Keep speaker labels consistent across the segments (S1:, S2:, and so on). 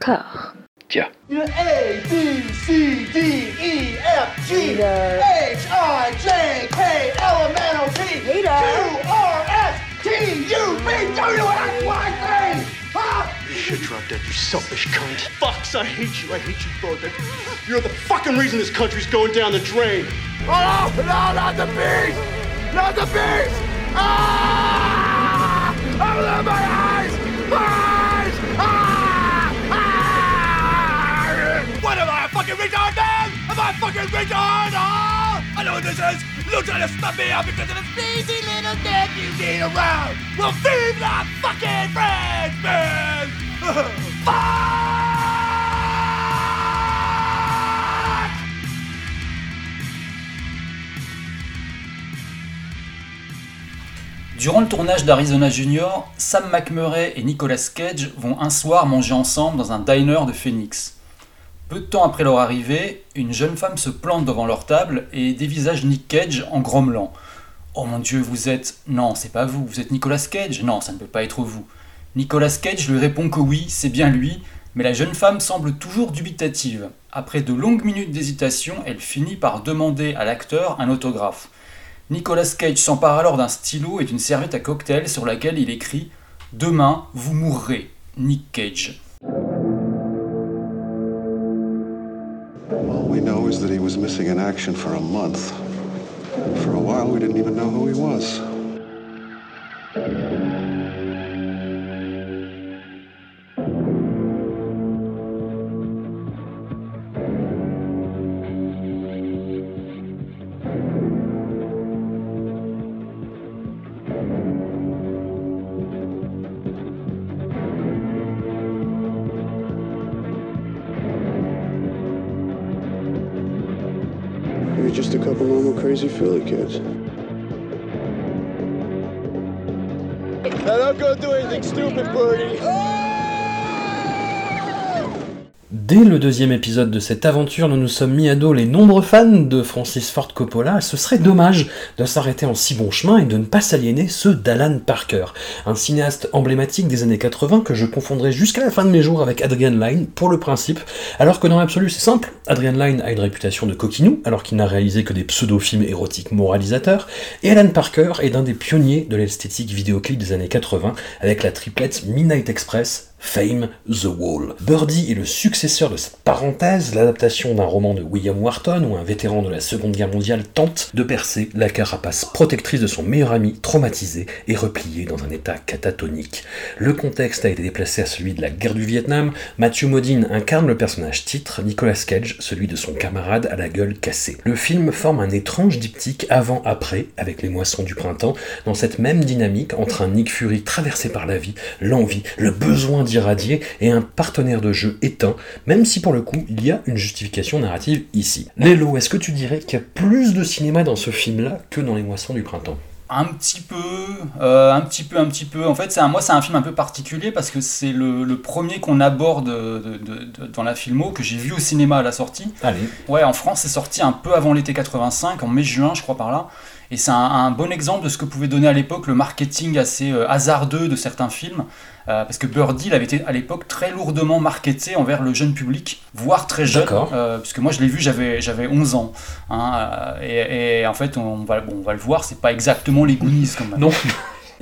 S1: corps.
S2: Tiens.
S3: A, B, C, D, E, F, G, H, I, J, K, L, M, N, O, P, Q, R, S, T, U, V, W, X, Y, Z. Huh?
S4: You should drop dead, you selfish cunt. Fucks, I hate you. I hate you both. You're the fucking reason this country's going down the drain.
S3: Oh, no, not the beast! Not the beast! Ah! Open my eyes! Eyes! Ah! A fucking retard? Ah! I know what this is! You're trying to stop me out because of this lazy little dick you need around! Well, feed the fucking friends, man! Fuck!
S5: Durant le tournage d'Arizona Junior, Sam McMurray et Nicolas Cage vont un soir manger ensemble dans un diner de Phoenix. Peu de temps après leur arrivée, une jeune femme se plante devant leur table et dévisage Nick Cage en grommelant. Oh mon dieu, vous êtes. Non, c'est pas vous, vous êtes Nicolas Cage Non, ça ne peut pas être vous. Nicolas Cage lui répond que oui, c'est bien lui, mais la jeune femme semble toujours dubitative. Après de longues minutes d'hésitation, elle finit par demander à l'acteur un autographe. Nicolas Cage s'empare alors d'un stylo et d'une serviette à cocktail sur laquelle il écrit Demain, vous mourrez, Nick Cage.
S6: That he was missing in action for a month. For a while, we didn't even know who he was. Kids.
S7: Dès le deuxième épisode de cette aventure, nous nous sommes mis à dos les nombreux fans de Francis Ford Coppola. Ce serait dommage de s'arrêter en si bon chemin et de ne pas s'aliéner ceux d'Alan Parker, un cinéaste emblématique des années 80 que je confondrai jusqu'à la fin de mes jours avec Adrian Lyne pour le principe, alors que dans l'absolu c'est simple. Adrian Lyne a une réputation de coquinou, alors qu'il n'a réalisé que des pseudo-films érotiques moralisateurs, et Alan Parker est un des pionniers de l'esthétique vidéoclip des années 80 avec la triplette Midnight Express, Fame, The Wall. Birdie est le successeur de cette parenthèse, l'adaptation d'un roman de William Wharton où un vétéran de la Seconde Guerre mondiale tente de percer la carapace protectrice de son meilleur ami traumatisé et replié dans un état catatonique. Le contexte a été déplacé à celui de la guerre du Vietnam. Matthew Modine incarne le personnage titre, Nicolas Cage celui de son camarade à la gueule cassée. Le film forme un étrange diptyque avant-après avec les moissons du printemps dans cette même dynamique entre un Nick Fury traversé par la vie, l'envie, le besoin d'irradier et un partenaire de jeu éteint, même si pour le coup il y a une justification narrative ici. Lélo, est-ce que tu dirais qu'il y a plus de cinéma dans ce film-là que dans les moissons du printemps?
S5: Un petit peu, euh, un petit peu, un petit peu. En fait, c'est un, moi, c'est un film un peu particulier parce que c'est le, le premier qu'on aborde de- de- de- dans la filmo que j'ai vu au cinéma à la sortie.
S7: Allez.
S5: Ouais, en France, c'est sorti un peu avant l'été 85, en mai-juin, je crois par là. Et c'est un, un bon exemple de ce que pouvait donner à l'époque le marketing assez euh, hasardeux de certains films. Euh, parce que Birdie, il avait été à l'époque très lourdement marketé envers le jeune public, voire très jeune.
S7: D'accord.
S5: Euh, puisque moi, je l'ai vu, j'avais, j'avais 11 ans. hein, euh, et, et en fait, on va, bon, on va le voir, c'est pas exactement les Goonies quand même.
S7: Non.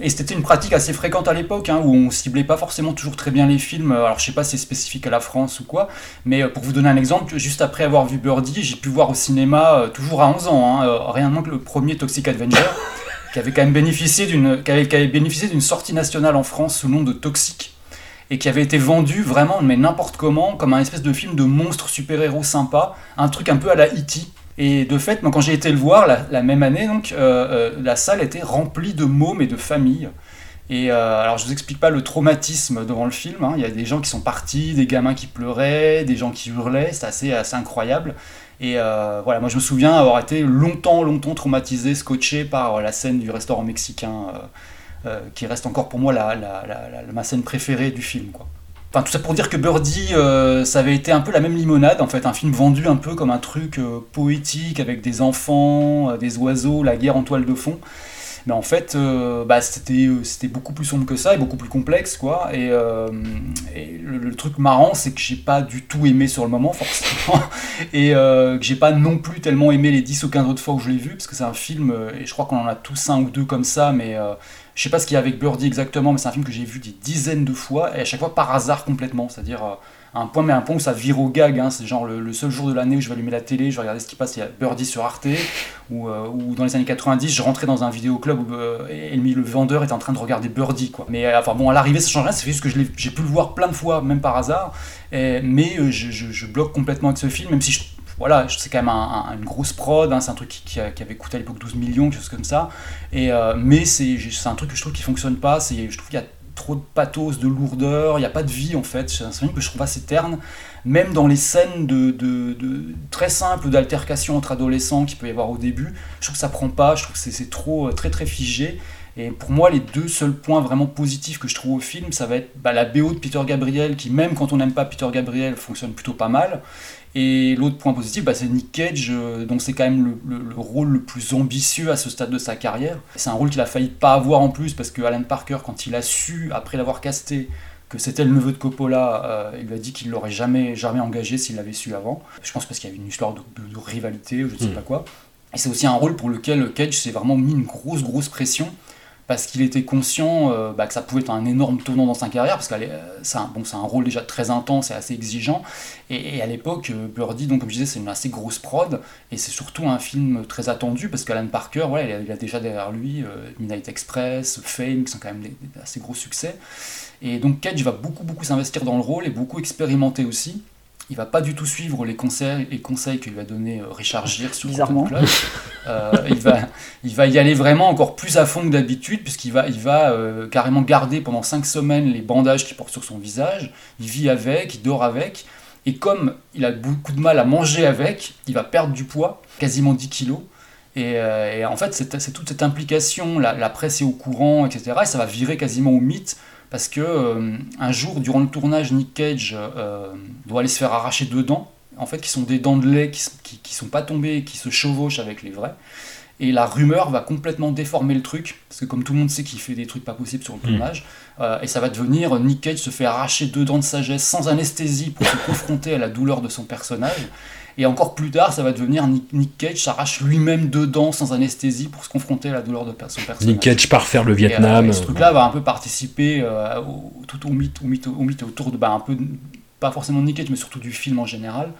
S5: Et c'était une pratique assez fréquente à l'époque, hein, où on ciblait pas forcément toujours très bien les films. Alors je sais pas si c'est spécifique à la France ou quoi, mais euh, pour vous donner un exemple, juste après avoir vu Birdie, j'ai pu voir au cinéma, euh, toujours à 11 ans, hein, euh, rien de moins que le premier Toxic Avenger, qui avait quand même bénéficié d'une, bénéficié d'une sortie nationale en France sous le nom de Toxic, et qui avait été vendu vraiment, mais n'importe comment, comme un espèce de film de monstre super-héros sympa, un truc un peu à la E.T. Et de fait, moi, quand j'ai été le voir la, la même année, donc, euh, euh, la salle était remplie de mômes et de familles. Et euh, alors, je vous explique pas le traumatisme devant le film. hein. Il y a des gens qui sont partis, des gamins qui pleuraient, des gens qui hurlaient. C'est assez, assez incroyable. Et euh, voilà, moi, je me souviens avoir été longtemps, longtemps traumatisé, scotché par la scène du restaurant mexicain, euh, euh, qui reste encore pour moi la, ma scène préférée du film, quoi. Enfin, tout ça pour dire que Birdie, euh, ça avait été un peu la même limonade, en fait, un film vendu un peu comme un truc euh, poétique avec des enfants, euh, des oiseaux, la guerre en toile de fond. Mais en fait, euh, bah, c'était, c'était beaucoup plus sombre que ça et beaucoup plus complexe, quoi. Et, et le, truc marrant, c'est que j'ai pas du tout aimé sur le moment, forcément, et que j'ai pas non plus tellement aimé les 10 ou 15 autres fois où je l'ai vu, parce que c'est un film, et je crois qu'on en a tous un ou deux comme ça, mais je sais pas ce qu'il y a avec Birdie exactement, mais c'est un film que j'ai vu des dizaines de fois, et à chaque fois par hasard complètement, c'est-à-dire un point, mais un point où ça vire au gag. Hein. C'est genre le, seul jour de l'année où je vais allumer la télé, je vais regarder ce qui passe. Il y a Birdie sur Arte, ou, euh, dans les années 90, je rentrais dans un vidéoclub où euh, le vendeur était en train de regarder Birdie. Mais euh, enfin bon, à l'arrivée, ça change rien. C'est juste que j'ai pu le voir plein de fois, même par hasard. mais je, bloque complètement avec ce film, même si voilà, c'est quand même une grosse prod, hein. c'est un truc qui, avait coûté à l'époque 12 millions, quelque chose comme ça. Et, mais c'est un truc que je trouve qui fonctionne pas. Je trouve qu'il y a trop de pathos, de lourdeur, il n'y a pas de vie en fait. C'est un film que je trouve assez terne, même dans les scènes de, très simples d'altercation entre adolescents qu'il peut y avoir au début. Je trouve que ça prend pas, je trouve que c'est trop euh, très très figé. Et pour moi, les deux seuls points vraiment positifs que je trouve au film, ça va être bah, la BO de Peter Gabriel, qui même quand on n'aime pas Peter Gabriel, fonctionne plutôt pas mal. Et l'autre point positif, bah, c'est Nick Cage, euh, donc c'est quand même le, rôle le plus ambitieux à ce stade de sa carrière. C'est un rôle qu'il a failli pas avoir en plus, parce que Alan Parker, quand il a su, après l'avoir casté, que c'était le neveu de Coppola, euh, il lui a dit qu'il l'aurait jamais, jamais engagé s'il l'avait su avant. Je pense parce qu'il y avait une histoire de, rivalité ou je ne sais hmm. pas quoi. Et c'est aussi un rôle pour lequel Cage s'est vraiment mis une grosse, grosse pression parce qu'il était conscient euh, bah, que ça pouvait être un énorme tournant dans sa carrière, parce que euh, c'est un, rôle déjà très intense et assez exigeant. Et, à l'époque, euh, Birdie, donc, comme je disais, c'est une assez grosse prod, et c'est surtout un film très attendu, parce qu'Alan Parker, voilà, il, a, déjà derrière lui Midnight Express, Fame, qui sont quand même des, assez gros succès. Et donc Cage va beaucoup, beaucoup s'investir dans le rôle et beaucoup expérimenter aussi il va pas du tout suivre les conseils, les conseils que lui a donné euh, Richard Gere sur
S1: Bizarrement.
S5: Club. Euh, il, va, il va y aller vraiment encore plus à fond que d'habitude, puisqu'il va, il va euh, carrément garder pendant 5 semaines les bandages qu'il porte sur son visage. Il vit avec, il dort avec. Et comme il a beaucoup de mal à manger avec, il va perdre du poids, quasiment 10 kilos. Et, en fait, c'est toute cette implication, la, la, presse est au courant, etc. Et ça va virer quasiment au mythe parce que euh, un jour, durant le tournage, Nick Cage euh, doit aller se faire arracher deux dents, en fait, qui sont des dents de lait qui, qui, sont pas tombées, qui se chevauchent avec les vrais. Et la rumeur va complètement déformer le truc, parce que comme tout le monde sait qu'il fait des trucs pas possibles sur le hmm. tournage, euh, et ça va devenir Nick Cage se fait arracher deux dents de sagesse sans anesthésie pour se confronter à la douleur de son personnage. Et encore plus tard, ça va devenir Nick, Cage s'arrache lui-même dedans sans anesthésie pour se confronter à la douleur de son personnage.
S7: Nick Cage part faire le Vietnam.
S5: Et, ce truc-là va un peu participer euh, au, tout au mythe, au mythe, au mythe autour de, bah, un peu, pas forcément Nick Cage, mais surtout du film en général.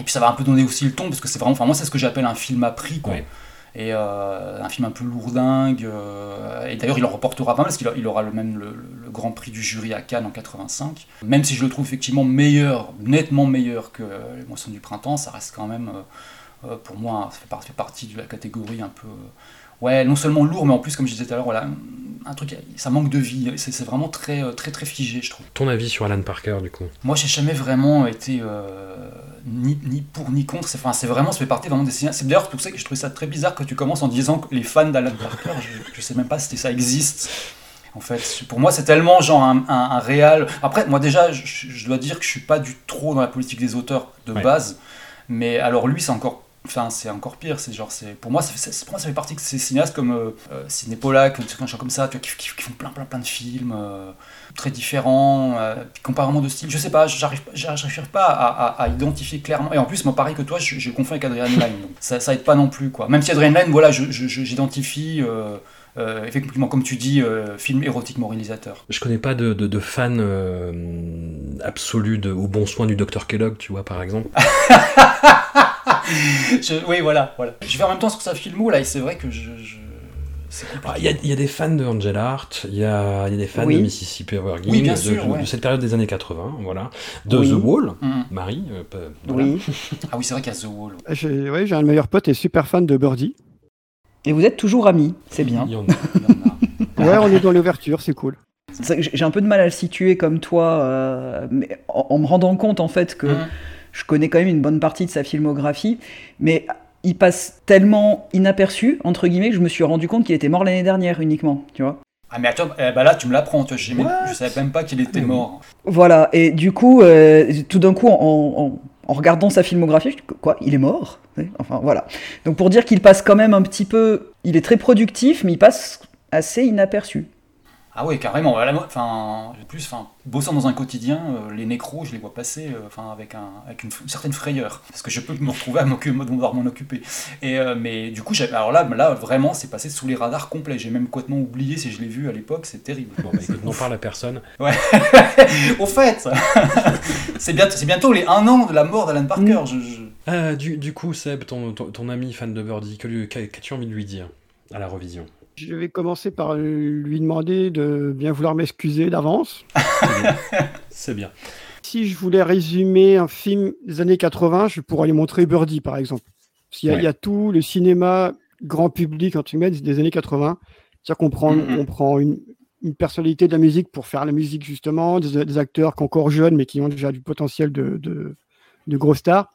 S5: Et puis ça va un peu donner aussi le ton, parce que c'est vraiment, enfin moi c'est ce que j'appelle un film à prix, quoi et euh, un film un peu lourdingue. Euh, et d'ailleurs, il en reportera pas mal parce qu'il aura le même le, Grand Prix du jury à Cannes en 85. Même si je le trouve effectivement meilleur, nettement meilleur que Les Moissons du Printemps, ça reste quand même, euh, pour moi, ça fait, partie de la catégorie un peu ouais, non seulement lourd, mais en plus, comme je disais tout à l'heure, voilà, un truc, ça manque de vie. C'est vraiment très, euh, très, très figé, je trouve.
S7: Ton avis sur Alan Parker, du coup?
S5: Moi, j'ai jamais vraiment été euh, ni, ni, pour ni contre. C'est enfin, vraiment, ça fait partie vraiment des C'est d'ailleurs pour ça que je trouvais ça très bizarre que tu commences en disant que les fans d'Alan Parker, je, je, sais même pas si ça existe. En fait, pour moi, c'est tellement genre un, un, réal. Après, moi déjà, je, dois dire que je suis pas du trop dans la politique des auteurs de base. Mais alors lui, c'est encore Enfin, c'est encore pire. C'est genre, c'est pour moi, ça fait, pour moi, ça fait partie de ces cinéastes comme euh, euh Sidney Pollack, des gens comme ça, tu vois, qui, font plein, plein, plein de films euh, très différents, euh, comparément de style. Je sais pas, j'arrive, j'arrive pas à, à, identifier clairement. Et en plus, moi, pareil que toi, je, je confonds avec Adrian Lyne. Donc ça, ça aide pas non plus, quoi. Même si Adrian Lyne, voilà, j'identifie. Euh, euh, effectivement, comme tu dis, euh, film érotique moralisateur.
S7: Je connais pas de, de, fan euh, absolu de, au bon soin du Dr Kellogg, tu vois, par exemple.
S5: oui, voilà, voilà. Je vais en même temps sur sa filmo, là, et c'est vrai que je...
S7: Ah, il y, y, a des fans de Angel Art, il y a, y a, des fans de Mississippi River
S5: oui, bien sûr,
S7: de, de, cette période des années 80, voilà. De The Wall, mm. Marie.
S1: Oui.
S5: Ah oui, c'est vrai qu'il y a The Wall.
S2: J'ai ouais, un meilleur pote et super fan de Birdie.
S1: Et vous êtes toujours amis, c'est bien.
S2: ouais, on est dans l'ouverture, c'est cool.
S1: J'ai un peu de mal à le situer comme toi, euh, mais en, me rendant compte en fait que mmh. Je connais quand même une bonne partie de sa filmographie, mais il passe tellement inaperçu, entre guillemets, que je me suis rendu compte qu'il était mort l'année dernière uniquement, tu vois.
S5: Ah mais attends, eh ben là tu me l'apprends, je, je savais même pas qu'il était mort.
S1: Voilà, et du coup, euh, tout d'un coup, en, en, regardant sa filmographie, quoi, il est mort? Enfin voilà. Donc pour dire qu'il passe quand même un petit peu, il est très productif, mais il passe assez inaperçu.
S5: Ah ouais, carrément. Enfin, plus, enfin, bossant dans un quotidien, euh, les nécros, je les vois passer, euh, enfin, avec, un, avec une, certaine frayeur, parce que je peux me retrouver à devoir m'en occuper. Et euh, mais du coup, alors là, là, vraiment, c'est passé sous les radars complets. J'ai même complètement oublié si je l'ai vu à l'époque. C'est terrible.
S7: Bon, bah, écoute, n'en parle à personne.
S5: Ouais. Au fait, c'est bientôt, c'est bientôt les un an de la mort d'Alan Parker.
S7: Je, du, du, coup, Seb, ton, ton, ton, ami fan de Birdie, qu'as-tu envie de lui dire à la revision?
S2: Je vais commencer par lui demander de bien vouloir m'excuser d'avance.
S7: C'est bien.
S2: Si je voulais résumer un film des années 80, je pourrais lui montrer Birdie, par exemple. Il y, a, il y a tout le cinéma grand public entre guillemets des années 80. C'est-à-dire qu'on prend, on prend une, une, personnalité de la musique pour faire la musique, justement, des, des acteurs qui sont encore jeunes, mais qui ont déjà du potentiel de, de, de gros stars.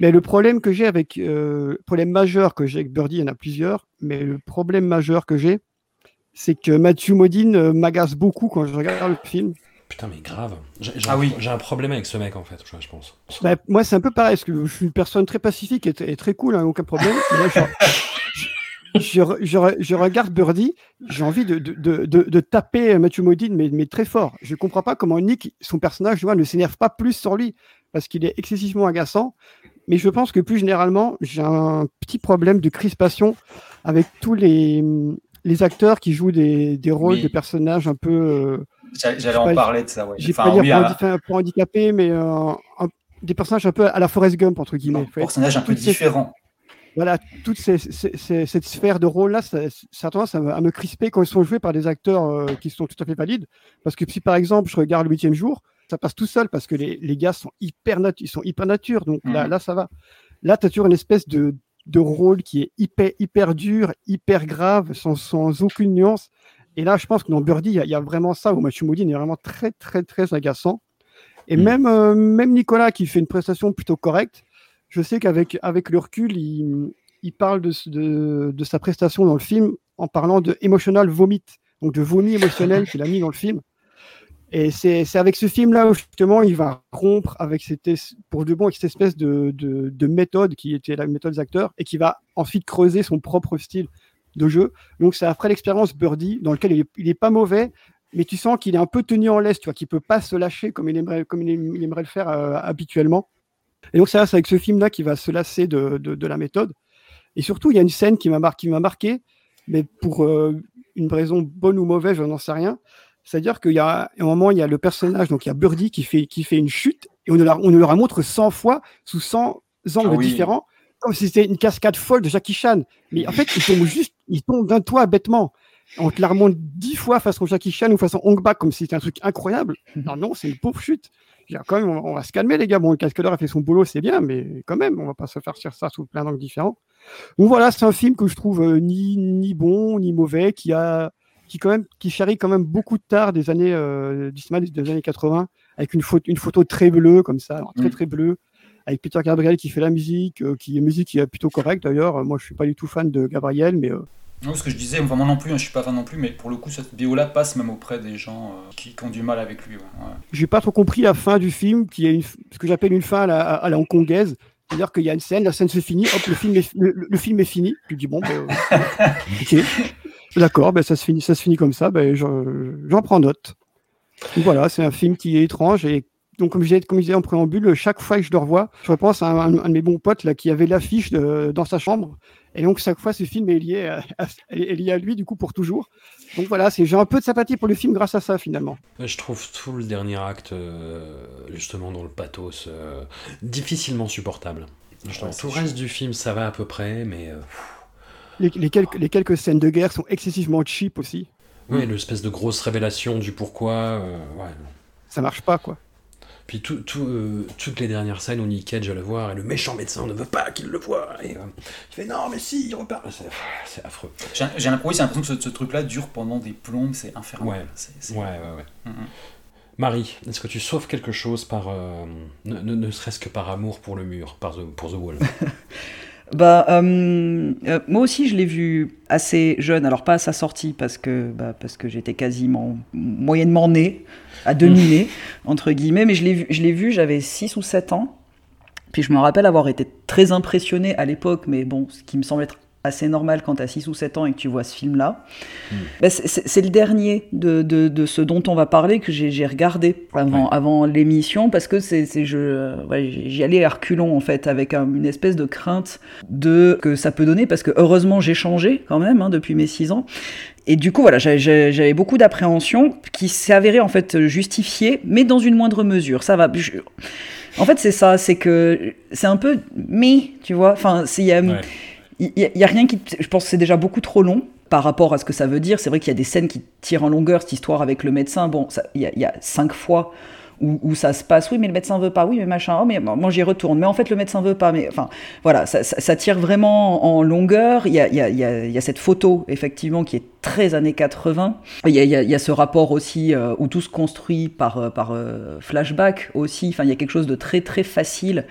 S2: Mais le problème que j'ai avec, euh, problème majeur que j'ai avec Birdie, il y en a plusieurs, mais le problème majeur que j'ai, c'est que Matthew Modine euh, m'agace beaucoup quand je regarde le film.
S7: Putain, mais grave. J'ai ah oui. un problème avec ce mec, en fait, je, pense.
S2: Bah, moi, c'est un peu pareil, parce que je suis une personne très pacifique et, très cool, hein, aucun problème. je, je, regarde Birdie, j'ai envie de, de, de, de, taper Matthew Modine, mais, mais très fort. Je ne comprends pas comment Nick, son personnage, vois, ne s'énerve pas plus sur lui, parce qu'il est excessivement agaçant mais je pense que plus généralement, j'ai un petit problème de crispation avec tous les, les acteurs qui jouent des, des rôles de personnages un peu. Euh,
S5: j'allais en parler de ça, ouais.
S2: J'ai pas dire pour, handicapés, mais euh, des personnages un peu à la Forrest Gump, entre guillemets.
S5: Des personnages un peu différents.
S2: Voilà, toute ces, cette sphère de rôle-là, ça, ça, a tendance à me, crisper quand ils sont joués par des acteurs euh, qui sont tout à fait valides. Parce que si par exemple je regarde le huitième jour, ça passe tout seul parce que les, les gars sont hyper, ils sont hyper nature. Donc là, mhm. là, ça va. Là, tu as toujours une espèce de, de rôle qui est hyper, hyper dur, hyper grave, sans, sans aucune nuance. Et là, je pense que dans Birdie, il y, a vraiment ça, où Mathieu Modine est vraiment très, très, très agaçant. Et mhm. même, euh, même Nicolas, qui fait une prestation plutôt correcte, je sais qu'avec avec le recul, il, il parle de, de, de, sa prestation dans le film en parlant de emotional vomit, donc de vomi émotionnel qu'il a mis dans le film. Et c'est avec ce film-là où justement il va rompre avec cette, pour de bon avec cette espèce de, de, méthode qui était la méthode des acteurs et qui va ensuite creuser son propre style de jeu. Donc c'est après l'expérience Birdie dans lequel il est, est pas mauvais, mais tu sens qu'il est un peu tenu en laisse, tu vois, qu'il peut pas se lâcher comme il aimerait, comme il aimerait le faire euh, habituellement. Et donc c'est avec ce film-là qu'il va se lasser de, de, la méthode. Et surtout, il y a une scène qui m'a marqué, marqué, mais pour euh, une raison bonne ou mauvaise, je n'en sais rien. C'est-à-dire qu'il y a un moment, il y a le personnage, donc il y a Birdie qui fait, qui fait une chute et on la, on nous la montre 100 fois sous 100 angles ah différents, comme si c'était une cascade folle de Jackie Chan. Mais en fait, il tombe juste, il tombe d'un toit bêtement. On te la remonte 10 fois façon Jackie Chan ou façon Hong Bak comme si c'était un truc incroyable. Non, non, c'est une pauvre chute. Quand même, on va, se calmer, les gars. Bon, le cascadeur a fait son boulot, c'est bien, mais quand même, on va pas se faire sur ça sous plein d'angles différents. Donc voilà, c'est un film que je trouve euh, ni, ni bon, ni mauvais, qui a, qui quand même qui charrie quand même beaucoup de tard des années euh, du cinéma des années 80 avec une photo une photo très bleue comme ça très mm. très bleue avec Peter Gabriel qui fait la musique euh, qui est musique qui est plutôt correcte d'ailleurs moi je suis pas du tout fan de Gabriel mais euh,
S5: non, ce que je disais, enfin, moi non plus, hein, je suis pas fan non plus, mais pour le coup, cette vidéo-là passe même auprès des gens qui, ont du mal avec lui. Ouais.
S2: J'ai pas trop compris la fin du film, qui est ce que j'appelle une fin à la, hongkongaise. C'est-à-dire qu'il y a une scène, la scène se finit, hop, le film est, le, film est fini. Tu dis, bon, ben, ok. D'accord, ben ça, se finit, comme ça, ben j'en prends note. voilà, c'est un film qui est étrange et donc comme je, disais, comme je disais en préambule, chaque fois que je le revois, je repense à un, de mes bons potes là, qui avait l'affiche dans sa chambre. Et donc chaque fois, ce film est lié à, est lié à lui du coup pour toujours. Donc voilà, j'ai un peu de sympathie pour le film grâce à ça finalement.
S7: Je trouve tout le dernier acte, euh, justement dans le pathos, euh, difficilement supportable. tout le reste du film, ça va à peu près, mais... Euh,
S2: les, quelques, les quelques scènes de guerre sont excessivement cheap aussi.
S7: Oui, l'espèce de grosse révélation du pourquoi. Euh, ouais.
S2: Ça marche pas, quoi.
S7: Puis tout, tout, euh, toutes les dernières scènes où Nick Cage va le voir et le méchant médecin ne veut pas qu'il le voit. Et, euh, il fait non, mais si, il repart. C'est affreux.
S5: J'ai l'impression que ce, truc-là dure pendant des plombes, c'est infernal.
S7: Ouais, ouais, ouais. ouais. Mm, mm. Marie, est-ce que tu sauves quelque chose par. ne, ne, serait-ce que par amour pour le mur, par pour The Wall
S1: Bah, euh, euh, moi aussi, je l'ai vu assez jeune. Alors, pas à sa sortie, parce que, bah, parce que j'étais quasiment moyennement né, à demi-né, entre guillemets. Mais je l'ai vu, je l'ai vu j'avais 6 ou 7 ans. Puis je me rappelle avoir été très impressionné à l'époque, mais bon, ce qui me semble être assez normal quand tu as 6 ou 7 ans et que tu vois ce film-là.
S7: Hmm.
S1: Bah, c'est- le dernier de, de, de ce dont on va parler que j'ai regardé avant, avant l'émission parce que c'est c'est- je ouais, j'y allais à reculons en fait avec un- une espèce de crainte de que ça peut donner parce que heureusement j'ai changé quand même hein, depuis mes 6 ans. Et du coup, voilà, j'avais- beaucoup d'appréhension qui s'est avérée en fait justifiée, mais dans une moindre mesure. Ça va. je- En fait, c'est ça, c'est que c'est un peu mais, tu vois. Enfin, il y a-
S7: Ouais.
S1: il y, a- il y a rien qui. Je pense que c'est déjà beaucoup trop long par rapport à ce que ça veut dire. C'est vrai qu'il y a des scènes qui tirent en longueur cette histoire avec le médecin. Bon, y, il y a cinq fois où, ça se passe. Oui, mais le médecin veut pas. Oui, mais machin. Oh, mais moi j'y retourne. Mais en fait, le médecin veut pas. Mais enfin, voilà, ça, ça- tire vraiment en longueur. Il y a, y, a, y, a, cette photo, effectivement, qui est très années 80. Il y a, y a- y a ce rapport aussi euh, où tout se construit par, euh, euh, flashback aussi. Enfin, il y a quelque chose de très, très facile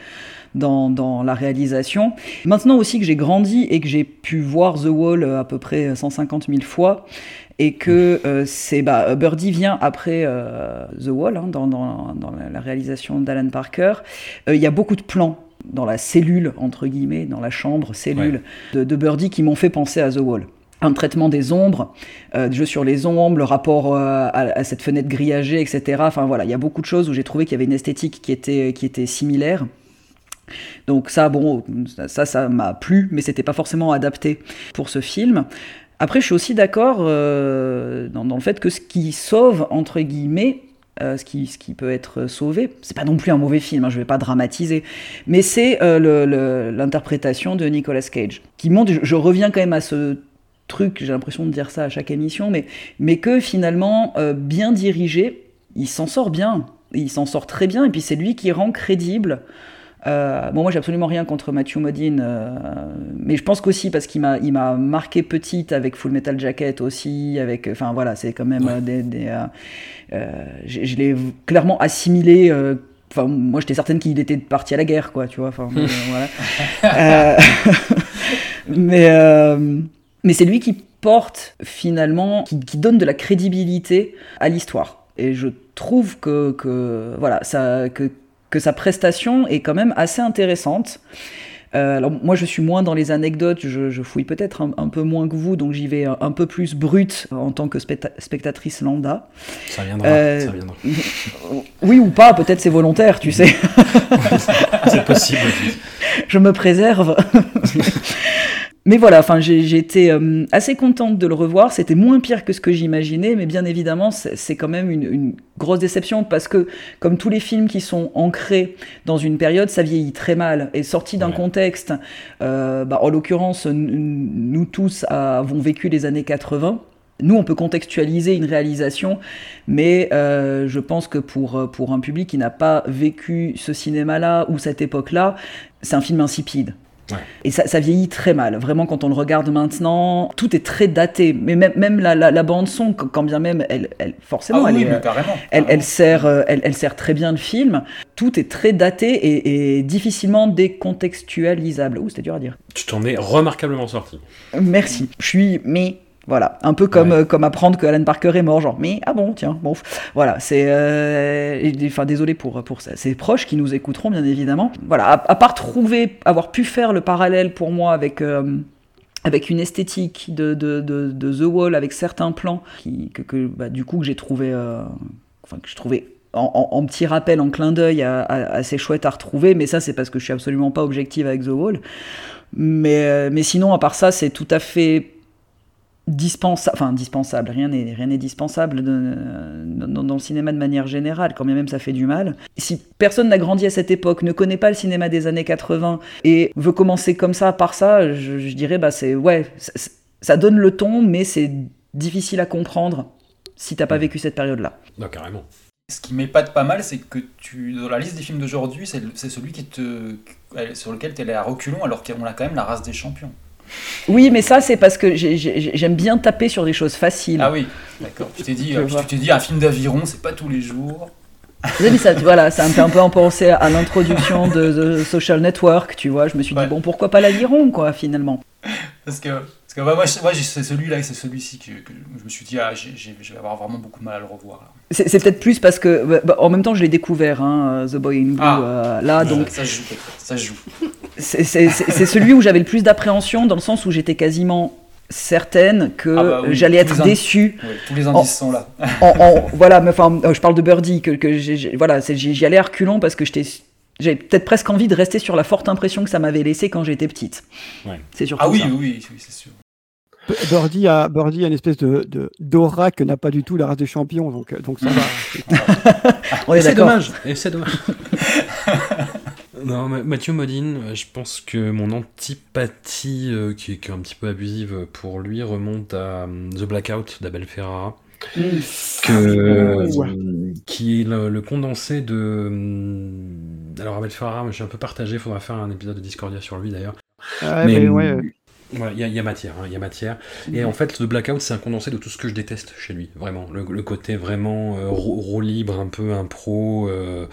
S1: dans, dans la réalisation. Maintenant aussi que j'ai grandi et que j'ai pu voir The Wall euh, à peu près 150 000 fois, et que euh, c'est bah, Birdie vient après euh, The Wall, hein, dans, dans, dans la, réalisation d'Alan Parker. Euh, Il y a beaucoup de plans dans la cellule, entre guillemets, dans la chambre, cellule de, de Birdie qui m'ont fait penser à The Wall un traitement des ombres, euh, jeux sur les ombres, le rapport euh, à, à cette fenêtre grillagée, etc. Enfin voilà, il y a beaucoup de choses où j'ai trouvé qu'il y avait une esthétique qui était, qui était similaire. Donc ça, bon, ça, ça m'a plu, mais c'était pas forcément adapté pour ce film. Après, je suis aussi d'accord euh, dans, le fait que ce qui sauve, entre guillemets, euh, ce, qui, ce qui peut être sauvé, c'est pas non plus un mauvais film, hein, je vais pas dramatiser, mais c'est euh, l'interprétation de Nicolas Cage, qui montre, je, reviens quand même à ce truc, j'ai l'impression de dire ça à chaque émission, mais, mais que finalement, bien dirigé, il s'en sort bien, il s'en sort très bien, et puis c'est lui qui rend crédible euh, bon, moi, j'ai absolument rien contre Matthew Modine, euh, mais je pense qu'aussi parce qu'il m'a, il m'a marqué petite avec Full Metal Jacket aussi, avec, enfin voilà, c'est quand même euh, des, des, euh, je, l'ai clairement assimilé. Enfin, moi, j'étais certaine qu'il était parti à la guerre, quoi, tu vois. Enfin, voilà. Mais mais c'est lui qui porte finalement, qui, qui donne de la crédibilité à l'histoire. Et je trouve que, que voilà, ça, que que sa prestation est quand même assez intéressante. Euh, alors moi je suis moins dans les anecdotes, je, je fouille peut-être un, un peu moins que vous, donc j'y vais un, un peu plus brute en tant que specta- spectatrice lambda.
S7: Ça viendra,
S1: Euh,
S7: ça viendra.
S1: Oui ou pas, peut-être c'est volontaire, tu sais.
S7: C'est possible.
S1: je me préserve. mais voilà, enfin, j'ai été euh, assez contente de le revoir. C'était moins pire que ce que j'imaginais, mais bien évidemment, c'est quand même une, une grosse déception parce que, comme tous les films qui sont ancrés dans une période, ça vieillit très mal. Et sorti d'un
S7: Ouais.
S1: contexte, euh, bah, en l'occurrence, nous tous avons vécu les années 80. Nous, on peut contextualiser une réalisation, mais euh, je pense que pour, pour un public qui n'a pas vécu ce cinéma-là ou cette époque-là, c'est un film insipide.
S7: Ouais.
S1: Et ça, ça vieillit très mal. Vraiment, quand on le regarde maintenant, tout est très daté. Mais même, même la, la, la bande son, quand bien même, elle, elle forcément,
S5: Ah
S1: elle,
S5: oui,
S1: est,
S5: mais carrément.
S1: elle, elle
S5: carrément.
S1: sert, elle, elle sert très bien le film. Tout est très daté et, et difficilement décontextualisable. Ouh, c'était dur à dire.
S7: Tu t'en es remarquablement sorti.
S1: Merci. Je suis mais voilà, un peu comme
S7: Ouais.
S1: euh, comme apprendre que Alan Parker est mort, genre mais ah bon tiens bon voilà c'est euh, enfin désolé pour pour ça. ses proches qui nous écouteront bien évidemment voilà à, à part trouver avoir pu faire le parallèle pour moi avec euh, avec une esthétique de, de, de, de The Wall avec certains plans qui, que, que bah, du coup que j'ai trouvé enfin que je trouvais en, en- en petit rappel, en clin d'œil assez chouette à retrouver, mais ça c'est parce que je suis absolument pas objective avec The Wall. Mais, mais sinon, à part ça, c'est tout à fait dispensable, enfin dispensable, rien n'est rien n'est dispensable de- dans, dans le cinéma de manière générale, quand bien même ça fait du mal. Si personne n'a grandi à cette époque, ne connaît pas le cinéma des années 80 et veut commencer comme ça par ça, je, je dirais bah c'est ouais, ça, donne le ton, mais c'est difficile à comprendre si t'as pas vécu cette période-là.
S7: Non, carrément.
S5: Ce qui m'épate pas mal, c'est que tu, dans la liste des films d'aujourd'hui, c'est c'est celui qui te, sur lequel tu es allé à reculons, alors qu'on a quand même la race des champions.
S1: Oui, mais ça c'est parce que j'ai- j'ai- j'aime bien taper sur des choses faciles.
S5: Ah oui, d'accord. Tu t'es dit, tu t'es dit, un film d'aviron, c'est pas tous les jours.
S1: Mais ça, voilà, ça me fait un peu en penser à l'introduction de The Social Network, tu vois. Je me suis dit,
S5: Ouais.
S1: bon, pourquoi pas l'aviron, quoi, finalement?
S5: Parce que, parce Parce que bah, moi, c'est celui-là et c'est celui-ci que, que je me suis dit, ah, je vais avoir vraiment beaucoup de mal à le revoir.
S1: C'est peut-être plus parce que, bah, bah, en même temps, je l'ai découvert, hein, The Boy in Blue,
S5: Ah.
S1: euh, là, donc
S5: ça, joue, peut-être, ça se joue.
S1: c'est celui où j'avais le plus d'appréhension, dans le sens où j'étais quasiment certaine que
S5: Ah bah oui,
S1: j'allais être.
S5: Oui, tous les indices sont là.
S1: en, en- voilà, mais enfin, euh, je parle de Birdie, que, voilà, j'y j'y allais à reculons parce que j'étais, j'avais peut-être presque envie de rester sur la forte impression que ça m'avait laissé quand j'étais petite.
S7: Ouais.
S1: C'est surtout
S5: Ah oui,
S1: ça.
S5: oui, oui, oui, c'est sûr.
S2: Birdie a, Birdie a une espèce de, d'aura que n'a pas du tout la race des champions, donc, euh, donc ça va.
S7: C'est dommage. Et c'est dommage. non, Ma- Mathieu Modine, euh, je pense que mon antipathie, euh, qui, est, qui est un petit peu abusive pour lui, remonte à The Blackout d'Abel Ferrara.
S1: Mm.
S7: Que,
S2: Ouais.
S7: euh, qui est le, le condensé de. euh, Alors, Abel Ferrara, je suis un peu partagé, il faudra faire un épisode de Discordia sur lui d'ailleurs.
S2: Ouais,
S7: Mais,
S2: mais ouais,
S7: il y, a- il y a matière, hein, il y a matière.
S1: Mhm.
S7: Et en fait, le Blackout, c'est un condensé de tout ce que je déteste chez lui, vraiment. Le, le côté vraiment euh, ro- roue libre, un peu impro, euh,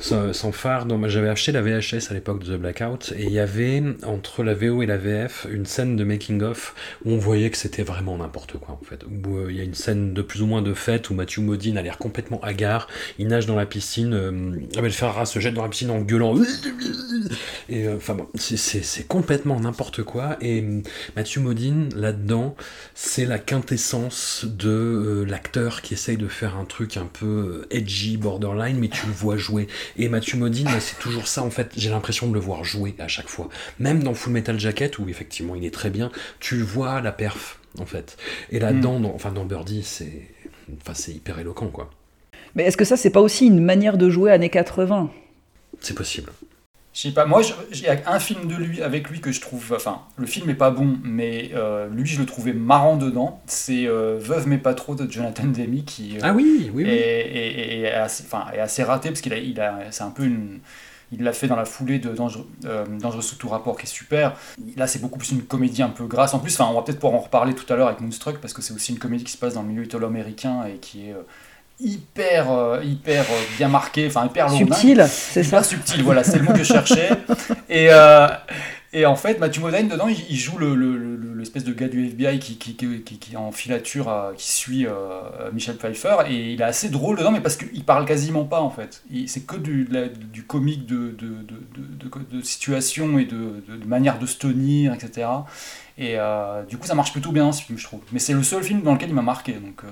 S7: sans, sans phare. J'avais acheté la VHS à l'époque de The Blackout, et il y avait, entre la VO et la VF, une scène de making-of où on voyait que c'était vraiment n'importe quoi, en fait. Où euh, il y a une scène de plus ou moins de fête où Matthew Modine a l'air complètement hagard, il nage dans la piscine, euh, Abel Ferrara se jette dans la piscine en gueulant. Et euh, enfin bon, c'est- complètement n'importe quoi. Et Mathieu Modine, là-dedans, c'est la quintessence de euh, l'acteur qui essaye de faire un truc un peu euh, edgy, borderline, mais tu le vois jouer. Et Mathieu Modine, bah, c'est toujours ça en fait. J'ai l'impression de le voir jouer à chaque fois. Même dans Full Metal Jacket, où effectivement il est très bien, tu vois la perf en fait. Et là-dedans, dans- enfin dans Birdie, c'est enfin, c'est hyper éloquent quoi.
S1: Mais est-ce que ça, c'est pas aussi une manière de jouer années 80
S7: C'est possible.
S5: Je sais pas, moi, je- il y a un film de lui, avec lui, que je trouve. Enfin, le film est pas bon, mais euh, lui, je le trouvais marrant dedans. C'est euh, Veuve mais pas trop de Jonathan Demme qui. euh,
S7: Ah oui, oui,
S5: est,
S7: oui.
S5: est- est- est assez, enfin, est assez raté parce qu'il a, il a, c'est un peu une. Il l'a fait dans la foulée de Dangereux, euh, Dangereux sous tout rapport, qui est super. Là, c'est beaucoup plus une comédie un peu grasse. En plus, on va peut-être pouvoir en reparler tout à l'heure avec Moonstruck parce que c'est aussi une comédie qui se passe dans le milieu italo-américain et qui est euh, hyper, euh, hyper euh, bien marquée, enfin hyper lourdingue.
S1: Subtil, c'est ça
S5: subtil, voilà, c'est le mot que je cherchais. Et, euh, et en fait, Matthew Modine, dedans, il, il joue le- le- le- l'espèce de gars du FBI qui, qui, qui, qui- qui est en filature, qui suit Michel Pfeiffer. Et il est assez drôle dedans, mais parce qu'il parle quasiment pas, en fait. C'est que du, de la- du comique de, de, de, de- de situation et de, manière de se tenir, etc. Et du coup, ça marche plutôt bien ce film, je trouve. Mais c'est le seul film dans lequel il m'a marqué, donc...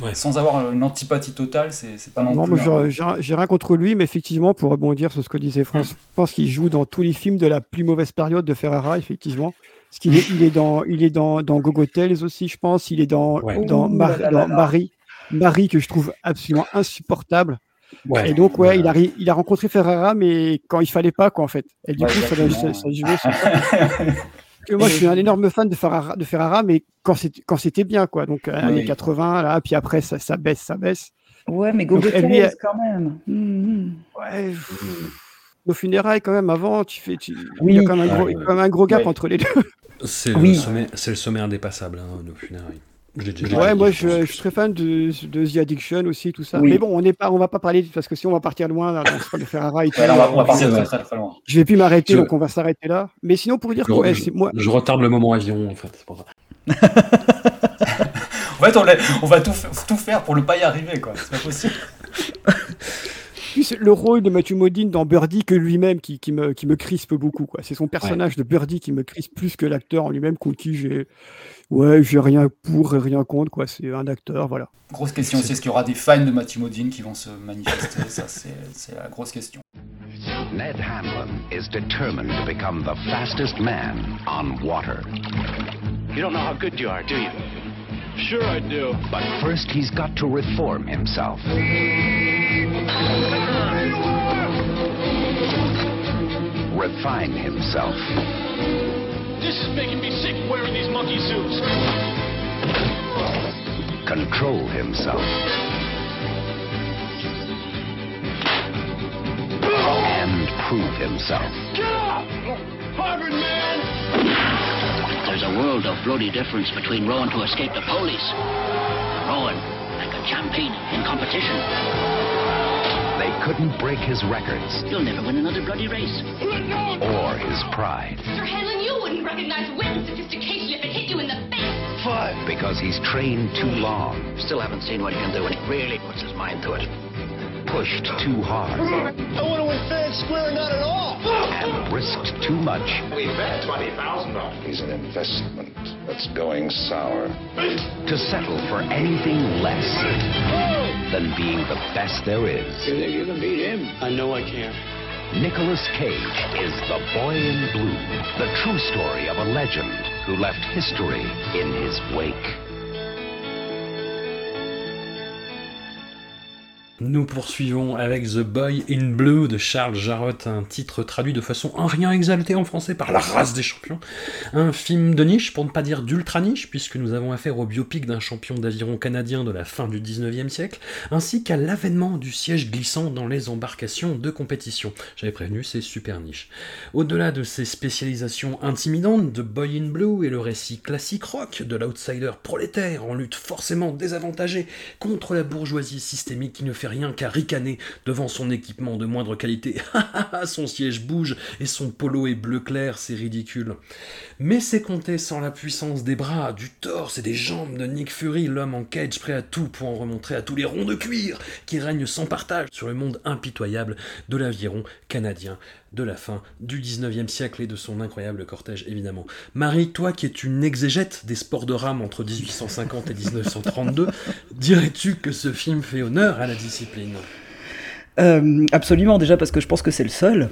S5: euh,
S7: Ouais.
S5: Sans avoir une antipathie totale, c'est pas non,
S2: non,
S5: plus... un-
S2: j'ai- rien contre lui, mais effectivement, pour rebondir sur ce que disait France, je pense qu'il joue dans tous les films de la plus mauvaise période de Ferrara, effectivement. Parce qu'il est, il est dans, il est dans, dans Gogo Tales aussi, je pense. Il est dans,
S7: Ouais.
S2: dans,
S1: Ouh
S2: Mar-
S1: là là
S2: dans
S1: là.
S2: Marie, Marie que je trouve absolument insupportable.
S7: Ouais.
S2: Et donc, ouais, il a, ri- il a rencontré Ferrara, mais quand il fallait pas, quoi, en fait. Et du
S5: Ouais,
S2: coup, ça, ça, ça ça. Que moi, je suis un énorme fan de Ferrara, de Ferrara mais quand c'était, quand c'était bien, quoi. Donc, euh, années 80, là, puis après, ça, ça baisse, ça baisse.
S1: Ouais, mais Gogo quand même. Mhm.
S2: Ouais. Nos funérailles, quand même, avant, tu fais, tu...
S1: Oui.
S2: il y a quand même un gros,
S7: Ouais,
S2: il y a quand même un gros gap
S5: Ouais.
S2: entre les deux.
S7: C'est
S1: Oui.
S7: le, sommet, c'est le sommet indépassable, hein, nos funérailles. Je déjà-
S2: Ouais, moi, je, je suis très fan de, de The Addiction aussi, tout ça.
S1: Oui.
S2: Mais bon, on n'est pas, on va pas parler, parce que si on va partir loin, là, on Ferrara et tout.
S5: Ouais, on va, on va partir très, très très loin.
S2: Je vais plus m'arrêter,
S7: Je-
S2: donc on va s'arrêter là. Mais sinon, pour dire que
S7: Je,
S2: ouais,
S7: je-
S2: c'est moi.
S7: je retarde le moment avion, en fait. c'est pour ça.
S5: En fait, on, va tout, tout faire pour ne pas y arriver, quoi. C'est pas possible.
S2: plus le rôle de Matthew Modine dans Birdie que lui-même qui, qui me, qui me crispe beaucoup. quoi. C'est son personnage de Birdie qui me crispe plus que l'acteur en lui-même contre qui j'ai ouais, j'ai rien pour et rien contre. quoi. C'est un acteur, voilà.
S5: Grosse question aussi, est-ce qu'il y aura des fans de Matthew Modine qui vont se manifester? Ça, c'est c'est la grosse question.
S8: Ned Hanlon is determined to become the fastest man on water.
S4: You don't know how good you are, do you? Sure I do.
S8: But first, he's got to reform himself. Refine himself.
S4: This is making me sick wearing these monkey suits.
S8: Control himself. And prove himself.
S4: Get up! Harvard man!
S9: There's a world of bloody difference between rowing to escape the police and rowing like a champion in competition.
S8: They couldn't break his records
S9: You'll never win another bloody race.
S8: or his pride
S10: Sir Hanlon, you wouldn't recognize wit and sophistication if it hit you in the face.
S8: Five. because he's trained too long,
S9: Still haven't seen what he can do when he really puts his mind to it.
S8: Pushed too hard,
S4: I want to win fair and square, not at all.
S8: and risked too much.
S6: We bet $20,000. He's an investment that's going sour.
S8: to settle for anything less than being the best there is.
S9: You think you can beat him? I know I can.
S8: Nicolas Cage is the boy in blue, the true story of a legend who left history in his wake.
S7: Nous poursuivons avec The Boy in Blue de Charles Jarrott, un titre traduit de façon un rien exaltée en français par la race des champions. Un film de niche, pour ne pas dire d'ultra niche, puisque nous avons affaire au biopic d'un champion d'aviron canadien de la fin du 19e siècle, ainsi qu'à l'avènement du siège glissant dans les embarcations de compétition. J'avais prévenu, c'est super niche. Au-delà de ces spécialisations intimidantes, The Boy in Blue est le récit classique rock de l'outsider prolétaire en lutte forcément désavantagé contre la bourgeoisie systémique qui ne fait rien qu'à ricaner devant son équipement de moindre qualité. son siège bouge et son polo est bleu clair, c'est ridicule. Mais c'est compté sans la puissance des bras, du torse et des jambes de Nick Fury, l'homme en cage prêt à tout pour en remontrer à tous les ronds de cuir qui règnent sans partage sur le monde impitoyable de l'aviron canadien de la fin du 19e siècle et de son incroyable cortège évidemment. Marie, toi qui es une exégète des sports de rame entre 1850 et 1932, dirais-tu que ce film fait honneur à la discipline?
S1: Euh, absolument, déjà parce que je pense que c'est le seul.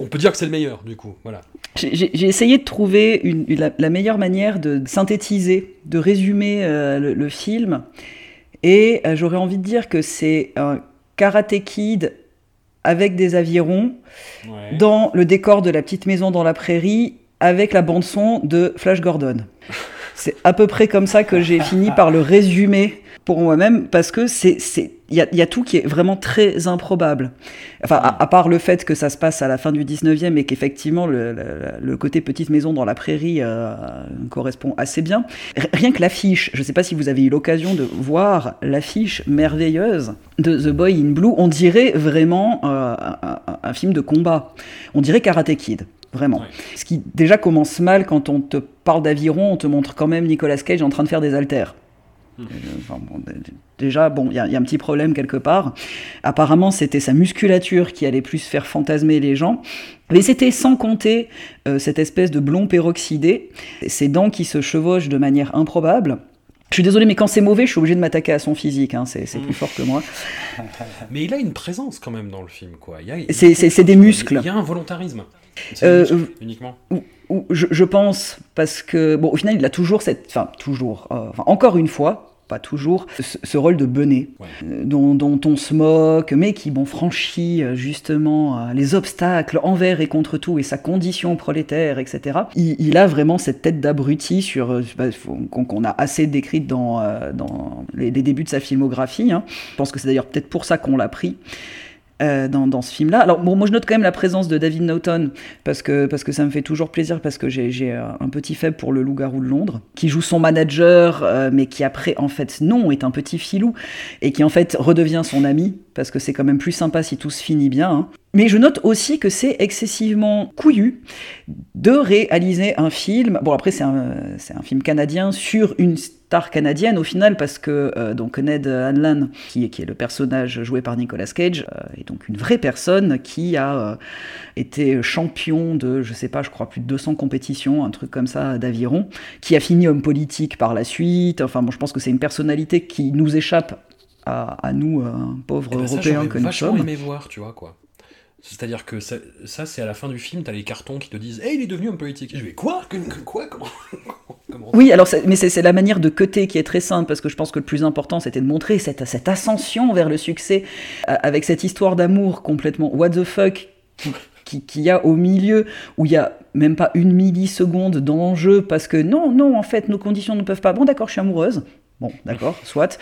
S7: On peut dire que c'est le meilleur du coup, voilà.
S1: J'ai- essayé de trouver une- la, la meilleure manière de synthétiser, de résumer euh, le, le film. Et euh, j'aurais envie de dire que c'est un Karate Kid avec des avirons
S7: Ouais.
S1: dans le décor de la petite maison dans la prairie avec la bande son de Flash Gordon. C'est à peu près comme ça que j'ai fini par le résumer pour moi-même parce que c'est c'est il y a, y a tout qui est vraiment très improbable. Enfin, à, à part le fait que ça se passe à la fin du 19e et qu'effectivement le, le, le côté petite maison dans la prairie euh, correspond assez bien. Rien que l'affiche, je ne sais pas si vous avez eu l'occasion de voir l'affiche merveilleuse de The Boy in Blue, on dirait vraiment euh, un, un- un film de combat. On dirait Karate Kid. Vraiment. Ce qui déjà commence mal quand on te parle d'aviron, on te montre quand même Nicolas Cage en train de faire des haltères. Euh, enfin, bon, d- d- déjà, bon, il y, a- il y a un petit problème quelque part. Apparemment, c'était sa musculature qui allait plus faire fantasmer les gens. Mais c'était sans compter euh, cette espèce de blond peroxydé, ses dents qui se chevauchent de manière improbable. Je suis désolé, mais quand c'est mauvais, je suis obligé de m'attaquer à son physique. hein, c'est c'est plus fort que moi.
S7: Mais il a une présence quand même dans le film, quoi.
S1: C'est- des muscles.
S7: Il y a un volontarisme.
S1: Euh,
S7: uniquement.
S1: Ou je, je pense, parce que, bon, au final, il a toujours cette. Enfin, toujours. euh, enfin, encore une fois, pas toujours, ce, ce rôle de benet,
S7: Ouais.
S1: euh, dont, dont on se moque, mais qui, bon, franchit euh, justement euh, les obstacles envers et contre tout, et sa condition prolétaire, etc. Il, il a vraiment cette tête d'abruti sur. euh, bah, qu'on a assez décrite dans, euh, dans les, les débuts de sa filmographie. hein. Je pense que c'est d'ailleurs peut-être pour ça qu'on l'a pris. Euh, dans, ce film-là. Alors, bon, moi, je note quand même la présence de David Naughton, parce que, parce que ça me fait toujours plaisir, parce que j'ai euh, un petit faible pour le loup-garou de Londres, qui joue son manager, euh, mais qui après, en fait, non, est un petit filou, et qui en fait redevient son ami, parce que c'est quand même plus sympa si tout se finit bien. hein. Mais je note aussi que c'est excessivement couillu de réaliser un film. Bon, après, c'est un, un film canadien sur une star canadienne au final, parce que euh, donc Ned Hanlan, qui, est- qui est le personnage joué par Nicolas Cage, euh, est donc une vraie personne qui a euh, été champion de, je sais pas, je crois plus de 200 compétitions, un truc comme ça, d'aviron, qui a fini homme politique par la suite. Enfin, bon, je pense que c'est une personnalité qui nous échappe à, à nous, pauvres
S7: Eh ben, ça,
S1: Européens que nous sommes.
S7: aimé voir, tu vois, quoi. C'est-à-dire que ça, ça, c'est à la fin du film, t'as les cartons qui te disent Hey, il est devenu homme politique. Et je vais Quoi? Que- que- Quoi? Comment, comment
S1: Oui, alors mais c'est la manière de cutter qui est très simple parce que je pense que le plus important c'était de montrer cette, cette ascension vers le succès avec cette histoire d'amour complètement what the fuck qui, qui, qu'il y a au milieu où il y a même pas une milliseconde d'enjeu parce que non, non, en fait nos conditions ne peuvent pas. Bon, d'accord, je suis amoureuse. Bon, d'accord, soit.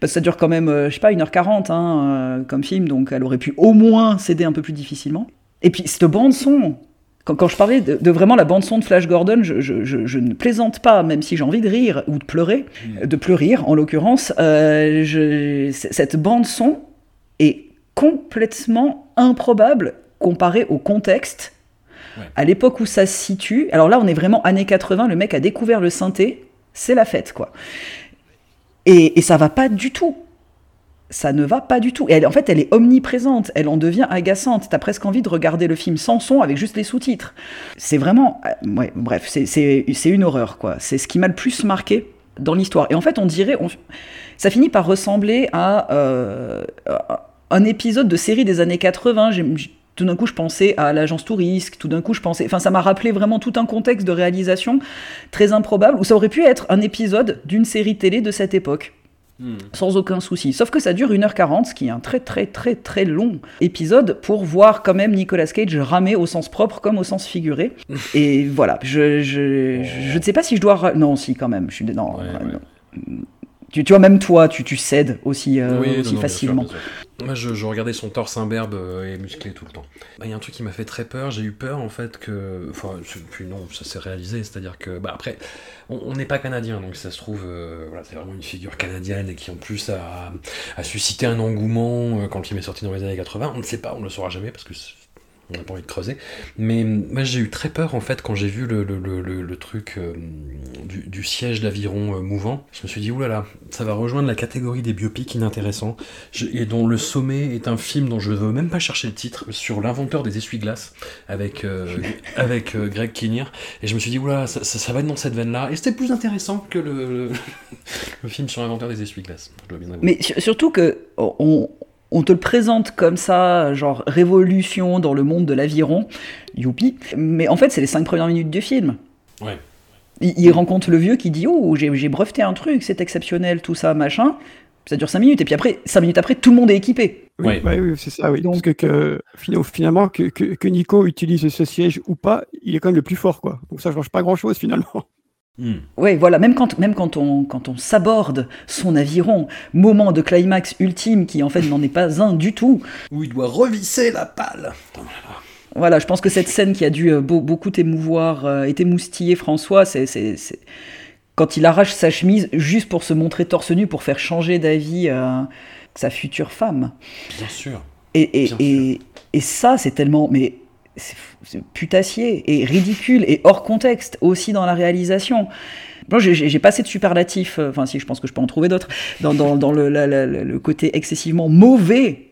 S1: Parce que ça dure quand même, euh, je sais pas, 1h40 hein, euh, comme film, donc elle aurait pu au moins céder un peu plus difficilement. Et puis, cette bande-son, Quand, quand je parlais de, de vraiment la bande-son de Flash Gordon, je, je- je- je ne plaisante pas, même si j'ai envie de rire ou de pleurer, de pleurer en l'occurrence. euh, cette bande-son est complètement improbable comparée au contexte. À l'époque où ça se situe, alors là on est vraiment années 80, le mec a découvert le synthé, c'est la fête quoi. Et, et ça va pas du tout. Ça ne va pas du tout. Et en fait, elle est omniprésente. Elle en devient agaçante. T'as presque envie de regarder le film sans son avec juste les sous-titres. C'est vraiment. euh, Ouais, bref, c'est- une horreur, quoi. C'est ce qui m'a le plus marqué dans l'histoire. Et en fait, on dirait. ça finit par ressembler à euh, à un épisode de série des années 80. J'ai- j'- tout d'un coup, je pensais à l'agence Tourisque. Tout d'un coup, je pensais. Enfin, ça m'a rappelé vraiment tout un contexte de réalisation très improbable où ça aurait pu être un épisode d'une série télé de cette époque sans aucun souci. Sauf que ça dure 1h40, ce qui est un très très très très long épisode pour voir quand même Nicolas Cage ramer au sens propre comme au sens figuré. Et voilà, je, je, je ne sais pas si je dois... Non, si quand même, je suis... Non, euh, non. Tu, tu vois, même toi, tu, tu cèdes aussi, euh,
S7: Oui, non,
S1: aussi
S7: non, bien sûr,
S1: facilement.
S7: bien sûr. Moi, je, je regardais son torse imberbe euh, et musclé tout le temps. Bah, Il y a un truc qui m'a fait très peur. J'ai eu peur, en fait, que. Enfin, puis non, ça s'est réalisé. C'est-à-dire que. Bah, après, on n'est pas canadien, donc ça se trouve. euh, voilà, c'est vraiment une figure canadienne et qui, en plus, a, a suscité un engouement euh, quand le film est sorti dans les années 80. On ne sait pas, on ne le saura jamais parce que. On n'a pas envie de creuser. Mais moi, j'ai eu très peur, en fait, quand j'ai vu le, le, le, truc euh, du, du siège d'aviron euh, mouvant. Je me suis dit, oulala, ça va rejoindre la catégorie des biopics inintéressants, et dont le sommet est un film dont je ne veux même pas chercher le titre, sur l'inventeur des essuie-glaces, avec, euh, avec Greg Kinnear. Et je me suis dit, oulala, ça, ça, ça va être dans cette veine-là. Et c'était plus intéressant que le, film sur l'inventeur des essuie-glaces.
S1: Mais sur- surtout que on, on te le présente comme ça, genre révolution dans le monde de l'aviron, youpi. Mais en fait, c'est les cinq premières minutes du film.
S7: Ouais.
S1: Il, il rencontre le vieux qui dit Oh, j'ai breveté un truc, c'est exceptionnel, tout ça, machin. Ça dure 5 minutes, et puis après, 5 minutes après, tout le monde est équipé.
S2: Oui, ouais, oui, c'est ça, oui. Parce que, que fina- finalement, que, que, que Nico utilise ce siège ou pas, il est quand même le plus fort, quoi. Donc ça change pas grand-chose, finalement.
S1: Ouais, voilà, même quand, même quand on, quand on s'aborde son aviron, moment de climax ultime qui en fait n'en est pas un du tout.
S7: Où il doit revisser la pale.
S1: Voilà, je pense que cette scène qui a dû euh, beau- beaucoup t'émouvoir euh, et t'émoustiller François, c'est quand il arrache sa chemise juste pour se montrer torse nu, pour faire changer d'avis euh, sa future femme.
S7: Bien sûr.
S1: Et, et,
S7: Bien
S1: et, et ça, c'est tellement mais putassier et ridicule et hors contexte aussi dans la réalisation. Moi, j'ai- pas assez de superlatifs, euh, enfin si, je pense que je peux en trouver d'autres, dans, le, côté excessivement mauvais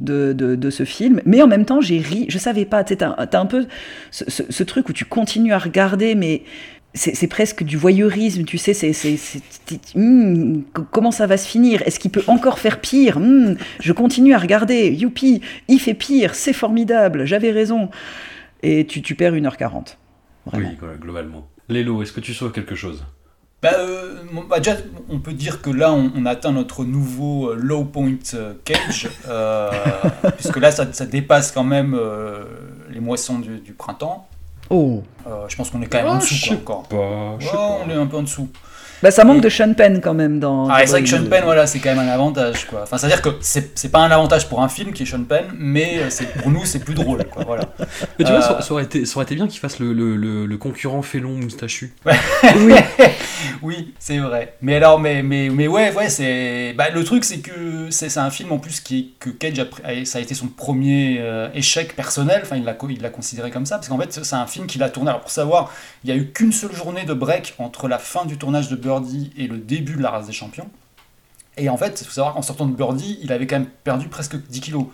S1: de, ce film, mais en même temps, j'ai ri, je savais pas, tu t'as un peu ce- ce truc où tu continues à regarder, mais c'est presque du voyeurisme, tu sais, c'est, c'est, c'est- c'est- hmm, co- comment ça va se finir? Est-ce qu'il peut encore faire pire? Hmm, Je continue à regarder, youpi, il fait pire, c'est formidable, j'avais raison. Et tu, tu perds 1h40.
S7: Oui, globalement. Lélo, est-ce que tu sauves quelque chose?
S5: Bah, euh, bah, déjà, on peut dire que là, on, on atteint notre nouveau euh, low point euh, cage, euh, puisque là, ça, ça dépasse quand même euh, les moissons du, du printemps.
S1: Oh.
S5: Euh, je pense qu'on est quand même en dessous,
S1: je
S5: quoi,
S1: sais
S5: encore.
S7: pas,
S5: Ouais, on est un peu en dessous.
S1: Bah, ça manque de Sean Penn quand même dans.
S5: Ah, c'est vrai que Sean. Penn, voilà, c'est quand même un avantage, quoi. Enfin, c'est-à-dire que c'est c'est pas un avantage pour un film qui est Sean Penn, mais euh, c'est pour nous, c'est plus drôle, quoi, voilà.
S7: Mais tu vois,
S5: Euh,
S7: ça, ça aurait été, ça aurait été bien qu'il fasse le, le, le, le concurrent félon moustachu.
S5: oui, oui, c'est vrai. Mais alors, mais, mais, mais ouais, ouais, c'est. Bah, le truc, c'est que c'est c'est un film en plus qui, que Cage a, ça a été son premier euh, échec personnel. Enfin, il l'a il l'a considéré comme ça, parce qu'en fait, c'est un film qu'il a tourné. Alors, pour savoir, il y a eu qu'une seule journée de break entre la fin du tournage de Birdie et le début de la race des champions. Et en fait, il faut savoir qu'en sortant de Birdie, il avait quand même perdu presque 10 kilos.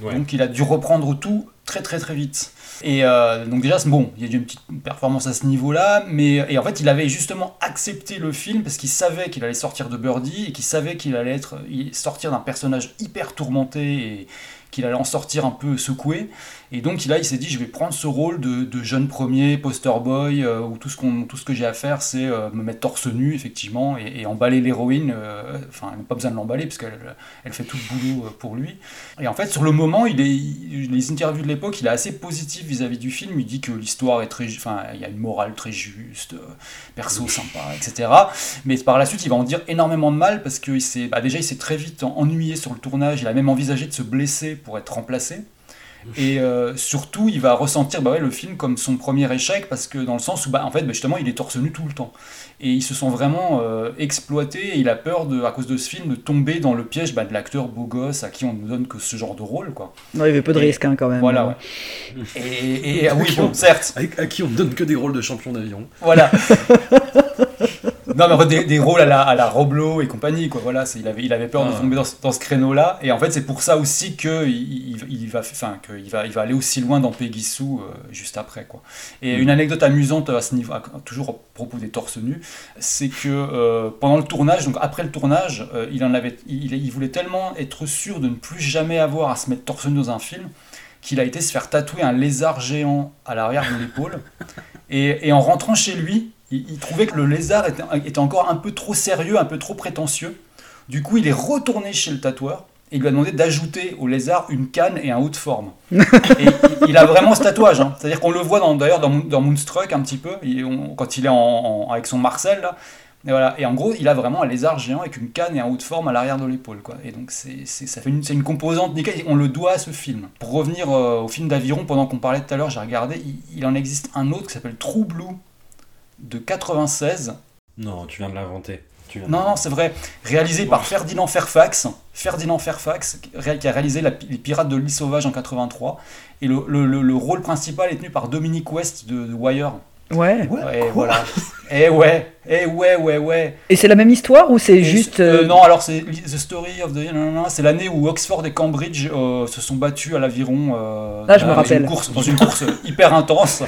S7: Ouais.
S5: Donc il a dû reprendre tout très très très vite. Et euh, donc déjà, bon, il y a eu une petite performance à ce niveau-là, mais et en fait, il avait justement accepté le film parce qu'il savait qu'il allait sortir de Birdie et qu'il savait qu'il allait être sortir d'un personnage hyper tourmenté et qu'il allait en sortir un peu secoué. Et donc là, il s'est dit, je vais prendre ce rôle de, de jeune premier, poster boy, euh, où tout ce, qu'on, tout ce que j'ai à faire, c'est euh, me mettre torse nu, effectivement, et, et emballer l'héroïne. euh, Enfin, elle n'a pas besoin de l'emballer, parce qu'elle elle fait tout le boulot euh, pour lui. Et en fait, sur le moment, il est, il- les interviews de l'époque, il est assez positif vis-à-vis du film. Il dit que l'histoire est très, enfin, il y a une morale très juste, euh, perso sympa, etc. Mais par la suite, il va en dire énormément de mal parce que il s'est, bah, déjà, il s'est très vite en- ennuyé sur le tournage. Il a même envisagé de se blesser pour être remplacé. Et euh, surtout, il va ressentir bah ouais, le film comme son premier échec, parce que dans le sens où, bah, en fait, bah, justement, il est torse nu tout le temps. Et il se sent vraiment euh, exploité, et il a peur, de, à cause de ce film, de tomber dans le piège bah, de l'acteur beau gosse à qui on ne donne que ce genre de rôle. Quoi.
S1: Non, il y avait peu de risques hein, quand même.
S5: Voilà, ouais. Et, et- et- ah oui, bon, certes,
S7: à qui on ne donne que des rôles de champion d'avion.
S5: voilà. non, mais des, des rôles à la, à la Roblo et compagnie, quoi. Voilà, il avait, il avait peur de tomber dans, ce- dans ce créneau-là. Et en fait, c'est pour ça aussi qu'il il, il va, enfin, qu'il va, il va aller aussi loin dans Peggy Sue euh, juste après, quoi. Et une anecdote amusante à ce niveau, à- toujours à propos des torses nus, c'est que euh, pendant le tournage, donc après le tournage, euh, il en avait, il, il voulait tellement être sûr de ne plus jamais avoir à se mettre torse nu dans un film qu'il a été se faire tatouer un lézard géant à l'arrière de l'épaule. Et, et en rentrant chez lui, il, il trouvait que le lézard était, était encore un peu trop sérieux, un peu trop prétentieux. Du coup, il est retourné chez le tatoueur et il lui a demandé d'ajouter au lézard une canne et un haut de forme. et il, il a vraiment ce tatouage. hein. C'est-à-dire qu'on le voit d'ailleurs dans, dans Moonstruck un petit peu, il- on- quand il est en, en- avec son Marcel. Là. Et, voilà. et en gros, il a vraiment un lézard géant avec une canne et un haut de forme à l'arrière de l'épaule. quoi. Et donc, c'est c'est- ça fait une, c'est une composante nickel. et On le doit à ce film. Pour revenir euh, au film d'aviron, pendant qu'on parlait tout à l'heure, j'ai regardé, il, il en existe un autre qui s'appelle True Blue de 96.
S7: Non, tu viens de l'inventer. Tu viens de
S5: Non, non, c'est vrai. Réalisé par Ferdinand Fairfax. Ferdinand Fairfax, qui a réalisé la- Les Pirates de l'île Sauvage en 83. Et le, le- le- le rôle principal est tenu par Dominic West de, de Wire.
S1: Ouais.
S5: Et voilà. Et ouais, et ouais, ouais, ouais.
S1: Et c'est la même histoire ou c'est juste. euh,
S5: euh, non, alors c'est The Story of the. non, non, non, C'est l'année où Oxford et Cambridge euh, se sont battus à l'aviron. euh,
S1: Ah, je me
S5: dans
S1: rappelle.
S5: Une course, dans une course hyper intense.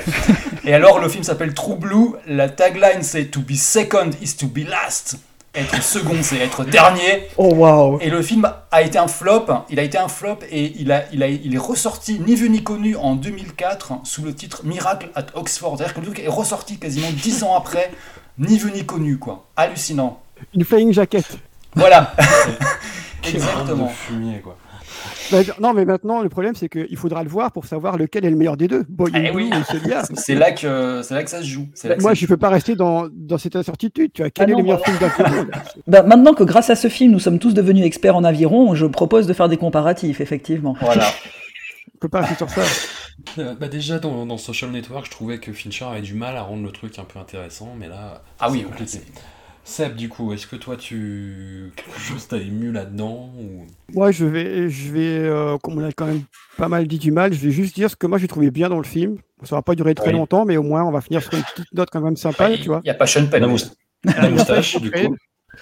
S5: Et alors, le film s'appelle True Blue. La tagline, c'est To be second is to be last. Être second, c'est être dernier.
S1: Oh waouh.
S5: Et le film a été un flop. Il a été un flop et il, a, il, a, il est ressorti ni vu ni connu en 2004 sous le titre Miracle at Oxford. C'est-à-dire que le truc est ressorti quasiment 10 ans après, ni vu ni connu, quoi. Hallucinant.
S2: Une flying jacket.
S5: Voilà. Exactement.
S7: de fumier, quoi.
S2: Bah, non, mais maintenant, le problème, c'est qu'il faudra le voir pour savoir lequel est le meilleur des deux. Boy
S5: Eh oui.
S2: Ou celui-là.
S5: C'est là que c'est là que ça se joue. C'est là que
S2: Moi,
S5: ça
S2: je ne peux pas rester dans, dans cette incertitude. Tu vois, quel
S1: Ah
S2: est
S1: non,
S2: le meilleur
S1: voilà.
S2: film d'aviron
S1: Bah, maintenant que grâce à ce film, nous sommes tous devenus experts en aviron, je propose de faire des comparatifs, effectivement.
S5: Voilà.
S2: On peut pas rester sur ça.
S7: Euh, bah déjà dans, dans Social Network, je trouvais que Fincher avait du mal à rendre le truc un peu intéressant, mais là,
S5: Ah oui, voilà,
S7: compliqué. Seb, du coup, est-ce que toi tu quelque chose t'a ému là-dedans ou?
S2: Moi, je vais, je vais euh, comme on a quand même pas mal dit du mal, je vais juste dire ce que moi j'ai trouvé bien dans le film. Ça va pas durer très
S5: Oui.
S2: longtemps, mais au moins on va finir sur une petite note quand même sympa,
S5: Il
S2: tu vois.
S5: n'y a pas Sean Penn.
S7: La moustache, du coup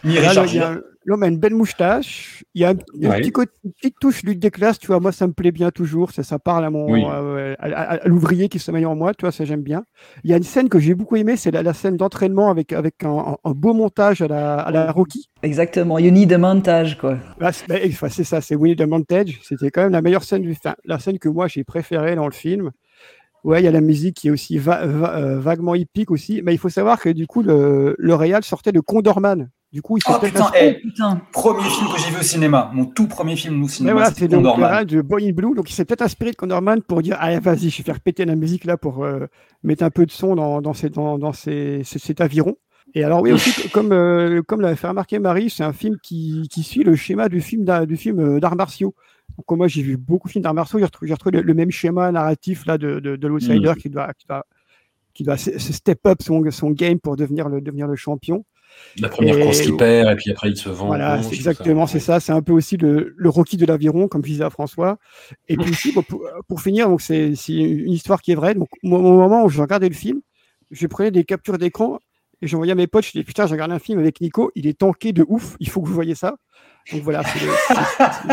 S5: Ni Richard
S2: il. L'homme a une belle moustache. Il y a un, un
S7: Ouais.
S2: petit côté- une petite touche lutte des classes, tu vois. Moi, ça me plaît bien toujours. Ça, ça parle à mon,
S7: Oui.
S2: euh, à, à- à l'ouvrier qui sommeille en moi, tu vois. Ça, j'aime bien. Il y a une scène que j'ai beaucoup aimée, c'est la, la scène d'entraînement avec, avec un, beau montage à la, à la Rocky.
S1: Exactement. You need a montage, quoi.
S2: C'est bah, c'est ça, c'est Winnie the Montage. C'était quand même la meilleure scène du film. La scène que moi, j'ai préférée dans le film. Ouais, il y a la musique qui est aussi va- va- euh, vaguement hippique aussi. Mais il faut savoir que du coup, le, le Real sortait de Condorman. Du coup, il s'est
S5: Oh
S2: peut-être
S5: putain,
S2: inspiré-
S5: eh,
S1: Putain.
S5: premier film que j'ai vu au cinéma, mon tout premier film au cinéma,
S2: voilà, c'est donc de Boy in Blue. Donc, il s'est peut-être inspiré de Condorman pour dire Ah, vas-y, je vais faire péter la musique là pour euh, mettre un peu de son dans, dans, ces, dans, dans ces, ces- cet aviron. Et alors, oui, aussi, comme, euh, comme l'avait fait remarquer Marie, c'est un film qui, qui suit le schéma du film du film euh, d'arts martiaux. Donc, moi, j'ai vu beaucoup de films d'arts martiaux. J'ai retrouvé, le, le même schéma narratif là de, de, de l'outsider qui, doit, qui, doit, qui doit step up son, son game pour devenir le, devenir le champion.
S7: La première course qu'il perd, et puis après il se vend.
S2: Voilà, c'est exactement, c'est ça. C'est un peu aussi le, le Rocky de l'aviron, comme je disais à François. Et puis aussi, pour, pour finir, donc c'est une histoire qui est vraie. Donc, au moment où je regardais le film, je prenais des captures d'écran et j'envoyais à mes potes. Je disais putain, j'ai regardé un film avec Nico, il est tanké de ouf. Il faut que vous voyez ça. Donc voilà. c'est-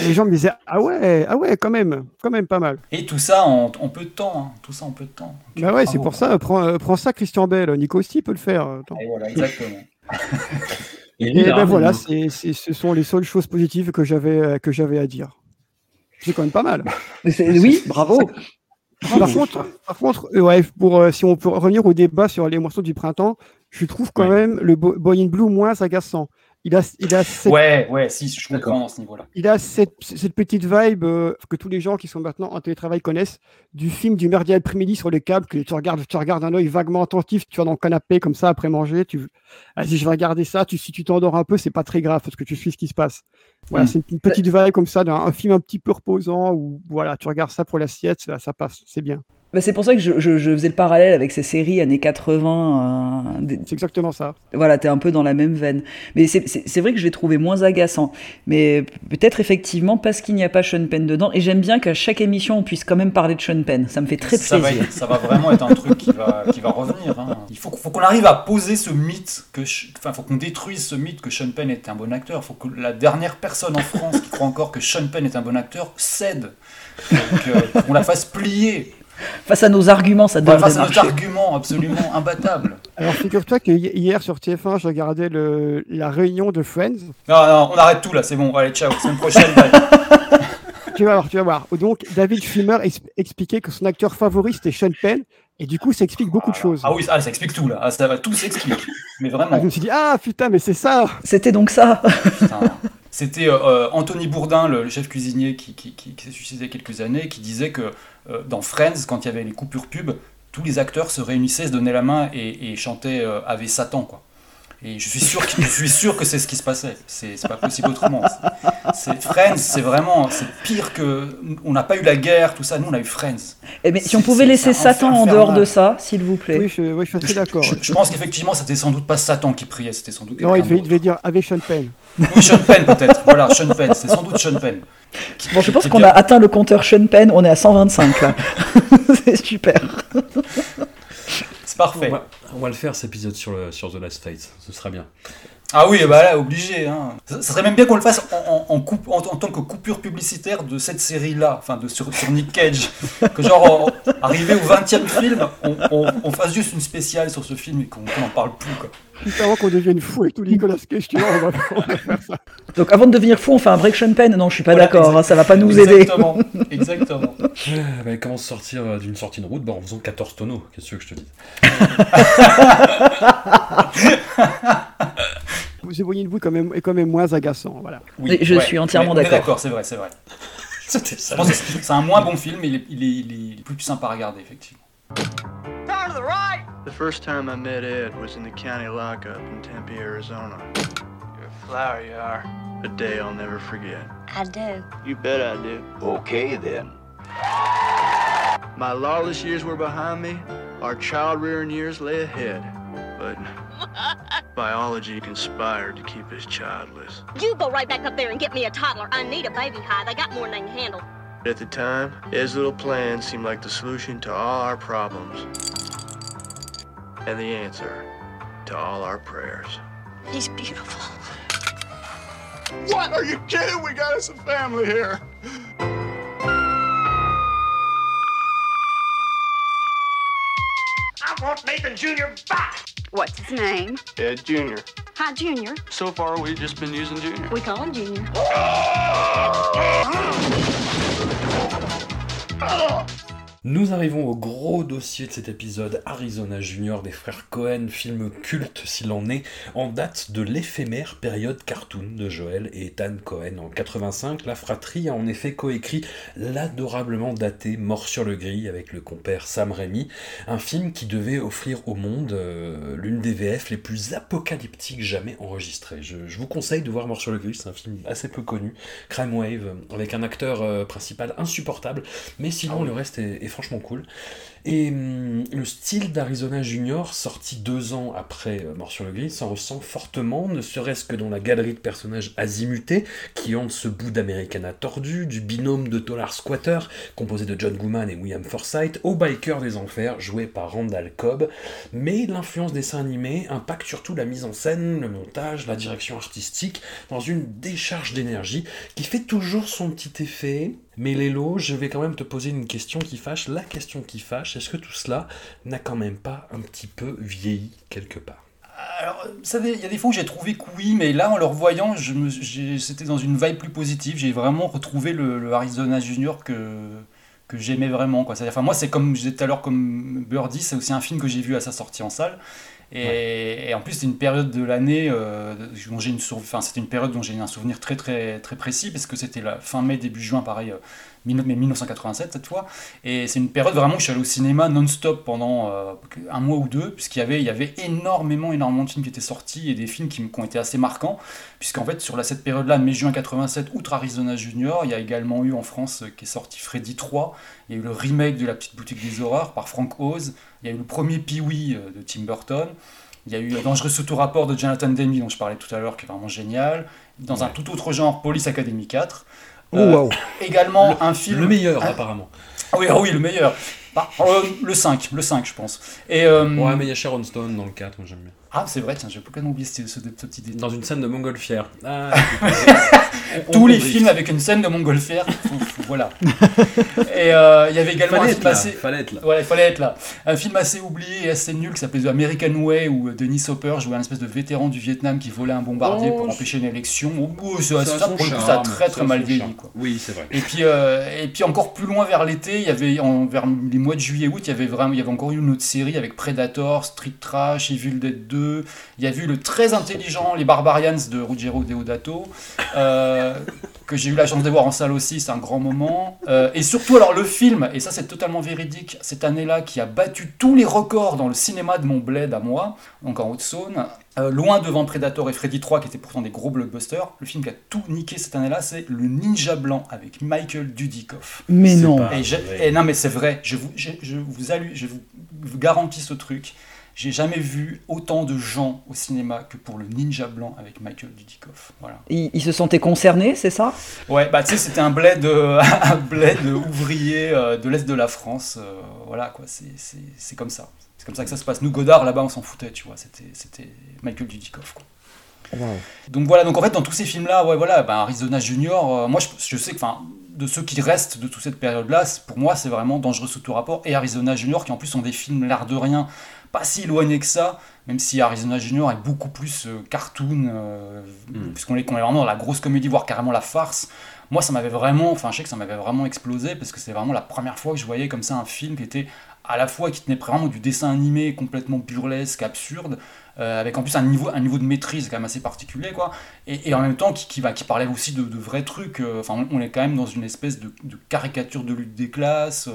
S2: les gens me disaient ah ouais, ah ouais, quand même, quand même pas mal.
S5: Et tout ça en, en peu de temps. hein. Tout ça en peu de temps.
S2: Bah ouais, c'est pour ça. Prends, euh, prends ça, Christian Bell. Nico aussi peut le faire. Attends.
S5: Et voilà, exactement.
S7: Et,
S2: Et
S7: là,
S2: ben voilà,
S7: il-
S2: c'est, c'est- ce sont les seules choses positives que j'avais, euh, que j'avais à dire. C'est quand même pas mal.
S1: C'est- Oui, bravo.
S2: Par contre, par contre euh, ouais, pour, euh, si on peut revenir au débat sur les morceaux du printemps, je trouve quand
S7: Ouais.
S2: même le Bo- Boy in Blue moins agaçant. Il a, il a cette,
S5: Ouais, ouais, si, je comprends dans ce niveau-là.
S2: il a cette, cette petite vibe euh, que tous les gens qui sont maintenant en télétravail connaissent du film du merdier après-midi sur le câble que tu regardes, tu regardes un œil vaguement attentif, tu vas dans le canapé comme ça après manger, tu vas-y je vais regarder ça, tu, si tu t'endors un peu c'est pas très grave parce que tu suis ce qui se passe. Voilà, c'est une petite vibe comme ça d'un un film un petit peu reposant où voilà tu regardes ça pour l'assiette, ça, ça passe, c'est bien.
S1: Bah, c'est pour ça que je, je- je faisais le parallèle avec ces séries années 80. euh, des-
S2: C'est exactement ça.
S1: Voilà, t'es un peu dans la même veine. Mais c'est- c'est c'est vrai que je l'ai trouvé moins agaçant. Mais peut-être effectivement parce qu'il n'y a pas Sean Penn dedans. Et j'aime bien qu'à chaque émission, on puisse quand même parler de Sean Penn. Ça me fait très
S5: ça va,
S1: plaisir.
S5: être- ça va vraiment être un truc qui va, qui va revenir. hein. Il faut, faut qu'on arrive à poser ce mythe, que, enfin, faut qu'on détruise ce mythe que Sean Penn était un bon acteur. Il faut que la dernière personne en France qui croit encore que Sean Penn est un bon acteur cède. Donc, euh, qu'on la fasse plier.
S1: Face à nos arguments, ça
S5: Enfin,
S1: devrait
S5: face à notre
S1: marcher.
S5: argument absolument imbattable.
S2: Alors figure-toi que hi- hier sur TF1, je regardais le, la réunion de Friends.
S5: Non, non, on arrête tout là, c'est bon. Allez, ciao, semaine prochaine. bye.
S2: Tu vas voir, tu vas voir. Donc David Schwimmer ex- expliquait que son acteur favori c'était Sean Penn. Et du coup, ça explique beaucoup de choses.
S5: Ah oui, ah, ça explique tout là. Ah, ça va, tout s'explique. Mais
S2: Ah,
S5: vraiment.
S2: je me suis dit, ah putain, mais c'est ça
S1: C'était donc ça.
S5: C'était euh, euh, Anthony Bourdin, le, le chef cuisinier qui, qui- qui- qui s'est suicidé il y a quelques années, qui disait que euh, dans Friends, quand il y avait les coupures pub, tous les acteurs se réunissaient, se donnaient la main et, et chantaient euh, Ave Satan. Quoi. Et je suis sûr, que- je suis sûr que c'est ce qui se passait. C'est c'est pas possible autrement. C'est- Friends, c'est vraiment c'est pire que. On n'a pas eu la guerre, tout ça. Nous, on a eu Friends.
S1: Eh, mais si on pouvait laisser Satan en dehors de ça, s'il vous plaît.
S2: Oui, je, oui, je suis assez d'accord.
S5: Je, je pense qu'effectivement, c'était sans doute pas Satan qui priait, c'était sans doute
S2: Non, il devait, il
S5: d'autre.
S2: devait dire avec Sean Penn.
S5: Oui, Sean Penn peut-être. Voilà, Sean Penn. C'est sans doute Sean Penn.
S1: Bon, je pense qu'on a atteint le compteur Sean Penn. On est à 125 là. c'est super.
S5: C'est parfait.
S7: On va, on va le faire cet épisode sur, le, sur The Last Fight, ce sera bien.
S5: Ah oui, bah là, obligé. Hein. Ça, ça serait même bien qu'on le fasse en, en- en coupe- en- tant que coupure publicitaire de cette série-là, enfin de, sur, sur Nick Cage. Que genre, en- arrivé au 20 e film, on, on- on fasse juste une spéciale sur ce film et qu'on n'en parle plus. Quoi.
S2: Juste avant qu'on devienne fou et tout Nicolas Cage, tu vois, on va, on va faire ça.
S1: Donc avant de devenir fou, on fait un break Penn. Non, je suis pas
S5: Voilà,
S1: d'accord. hein, ça va pas nous aider.
S5: Exactement. Exactement.
S7: Euh, bah, comment se sortir euh, d'une sortie de route? Bah, En faisant 14 tonneaux, qu'est-ce que tu veux que je te dise?
S2: Vous éloignez de vous quand même, est quand même moins agaçant. Voilà.
S5: Oui,
S1: Je suis entièrement d'accord.
S5: D'accord, c'est vrai, c'est vrai. C'est c'est un moins bon film, mais il est, il est- il est plus sympa à regarder, effectivement.
S3: Turn to the right!
S11: The first time I met Ed was in the county lockup in Tempe, Arizona. You're a flower, you are. A day I'll never forget.
S10: I do.
S11: You bet I do.
S8: Okay then.
S11: My lawless years were behind me. Our child rearing years lay ahead. But biology conspired to keep us childless.
S10: You go right back up there and get me a toddler. I need a baby high. They got more than they can handle.
S11: At the time, Ed's little plan seemed like the solution to all our problems. And the answer to all our prayers.
S10: He's beautiful.
S3: What? Are you kidding? We got us a family here. I want Nathan Jr. back!
S10: What's his name?
S11: Ed Jr.
S10: Hi, Junior.
S11: So far, we've just been using Jr.
S10: We call him Junior. Oh! Oh!
S7: Nous arrivons au gros dossier de cet épisode, Arizona Junior des frères Cohen, film culte s'il en est, en date de l'éphémère période cartoon de Joel et Ethan Cohen. En 85, la fratrie a en effet coécrit l'adorablement daté Mort sur le gris avec le compère Sam Raimi, un film qui devait offrir au monde euh, l'une des VF les plus apocalyptiques jamais enregistrées. Je, je vous conseille de voir Mort sur le gris, c'est un film assez peu connu, Crime Wave, avec un acteur euh, principal insupportable, mais sinon le reste est, est franchement cool. Et hum, le style d'Arizona Junior, sorti deux ans après euh, Mort sur le gris, s'en ressent fortement, ne serait-ce que dans la galerie de personnages azimutés qui hantent ce bout d'Americana tordu, du binôme de Tolar Squatter, composé de John Gooman et William Forsythe, au biker des enfers, joué par Randall Cobb. Mais l'influence des dessins animés impacte surtout la mise en scène, le montage, la direction artistique, dans une décharge d'énergie qui fait toujours son petit effet. Mais Lélo, je vais quand même te poser une question qui fâche, la question qui fâche, est-ce que tout cela n'a quand même pas un petit peu vieilli quelque part?
S5: Alors, il y a des fois où j'ai trouvé que oui, mais là, en le revoyant, c'était dans une vibe plus positive. J'ai vraiment retrouvé le, le Arizona Junior que, que j'aimais vraiment. Quoi. Enfin, moi, c'est comme je disais tout à l'heure, comme Birdie, c'est aussi un film que j'ai vu à sa sortie en salle. Et, et en plus, c'est une période de l'année euh, dont j'ai une enfin, c'était une période dont j'ai un souvenir très très très précis parce que c'était la fin mai début juin, pareil, euh, mais 1987 cette fois. Et c'est une période vraiment où je suis allé au cinéma non-stop pendant euh, un mois ou deux, puisqu'il y avait il y avait énormément énormément de films qui étaient sortis et des films qui, qui ont été assez marquants, puisqu'en fait sur la, cette période-là, mai-juin 87, outre Arizona Junior, il y a également eu en France euh, qui est sorti Freddy 3, il y a eu le remake de La Petite Boutique des Horreurs par Frank Oz, il y a eu le premier Pee-Wee euh, de Tim Burton, il y a eu Dangereux sous tout rapport de Jonathan Demme dont je parlais tout à l'heure, qui est vraiment génial, dans un tout autre genre, Police Academy 4.
S2: Oh, waouh.
S5: Également un film...
S7: Le meilleur,
S5: un-
S7: apparemment.
S5: ah oui, ah oui, le meilleur. Bah, euh, le 5, le 5 je pense. Et, euh,
S7: Ouais, mais il y a Sharon Stone dans le 4, moi j'aime bien.
S5: Ah c'est vrai, tiens, j'ai complètement oublié ce, ce, ce petit détail.
S7: Dans une scène de montgolfière. Ah, on-
S5: Tous
S7: on
S5: les films avec une scène de montgolfière, voilà. Et euh, il y avait également
S7: Fallait
S5: un film
S7: là,
S5: assez...
S7: fallait être là.
S5: Ouais, il fallait être là. Un film assez oublié et assez nul qui s'appelait The American Way où euh, Dennis Hopper jouait un espèce de vétéran du Vietnam qui volait un bombardier
S7: Oh,
S5: pour
S7: c'est-
S5: empêcher une élection. Oh, oh, c'est-
S7: Ça
S5: ça, le coup, ça a très
S7: ça a
S5: très mal vieilli. Quoi.
S7: Oui, c'est vrai.
S5: Et puis, euh, et puis encore plus loin vers l'été, il y avait en, vers les mois de juillet-août, il y avait vraiment, il y avait encore eu une autre série avec Predator, Street Trash, Evil Dead 2. Il y a vu le très intelligent Les Barbarians de Ruggero Deodato, euh, que j'ai eu la chance de voir en salle aussi, c'est un grand moment. Euh, et surtout, alors le film, et ça c'est totalement véridique, cette année-là, qui a battu tous les records dans le cinéma de mon bled à moi, donc en Haute-Saône, euh, loin devant Predator et Freddy 3, qui étaient pourtant des gros blockbusters, le film qui a tout niqué cette année-là, c'est Le Ninja Blanc avec Michael Dudikoff.
S1: Mais non.
S5: Et, non, mais c'est vrai, je vous, je, je vous, allu- je vous, vous garantis ce truc. J'ai jamais vu autant de gens au cinéma que pour le Ninja Blanc avec Michael Dudikoff. Voilà.
S1: Ils, ils se sentaient concernés, c'est ça?
S5: Ouais, bah tu sais, c'était un bled, euh, un bled ouvrier euh, de l'Est de la France. euh, voilà, quoi, c'est- c'est c'est comme ça. C'est comme ça que ça se passe. Nous, Godard, là-bas, on s'en foutait, tu vois. C'était c'était Michael Dudikoff, quoi. Donc voilà, donc en fait, dans tous ces films-là, ouais, voilà, ben, Arizona Junior, euh, moi je, je sais que, enfin, de ceux qui restent de toute cette période-là, pour moi, c'est vraiment Dangereux sous tout rapport et Arizona Junior, qui en plus sont des films, l'air de rien, pas si éloignés que ça, même si Arizona Junior est beaucoup plus euh, cartoon, euh,
S7: Mm.
S5: puisqu'on est, qu'on est vraiment dans la grosse comédie, voire carrément la farce. Moi, ça m'avait vraiment, enfin, je sais que ça m'avait vraiment explosé, parce que c'est vraiment la première fois que je voyais comme ça un film qui était à la fois qui tenait vraiment du dessin animé complètement burlesque, absurde, euh, avec en plus un niveau, de maîtrise quand même assez particulier, quoi, et, en même temps qui, qui, parlait aussi de, vrais trucs. euh, on, est quand même dans une espèce de, caricature de lutte des classes,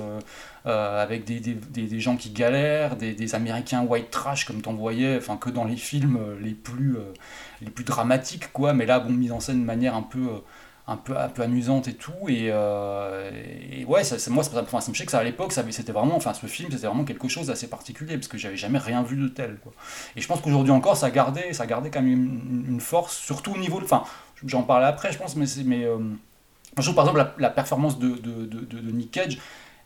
S5: euh, avec des, gens qui galèrent, des, Américains white trash comme t'en voyais, enfin que dans les films les plus, les plus dramatiques, quoi, mais là, bon, mis en scène de manière un peu. Un peu, un peu amusante et tout et, euh, et ouais ça, moi ça, enfin, ça me fait que ça à l'époque c'était vraiment enfin ce film c'était vraiment quelque chose d'assez particulier parce que j'avais jamais rien vu de tel quoi et je pense qu'aujourd'hui encore, ça gardé, ça gardé quand même une, force, surtout au niveau. Enfin, j'en parlerai après, je pense, mais, mais euh, je trouve par exemple la, la performance de, de, de, de- de Nick Cage,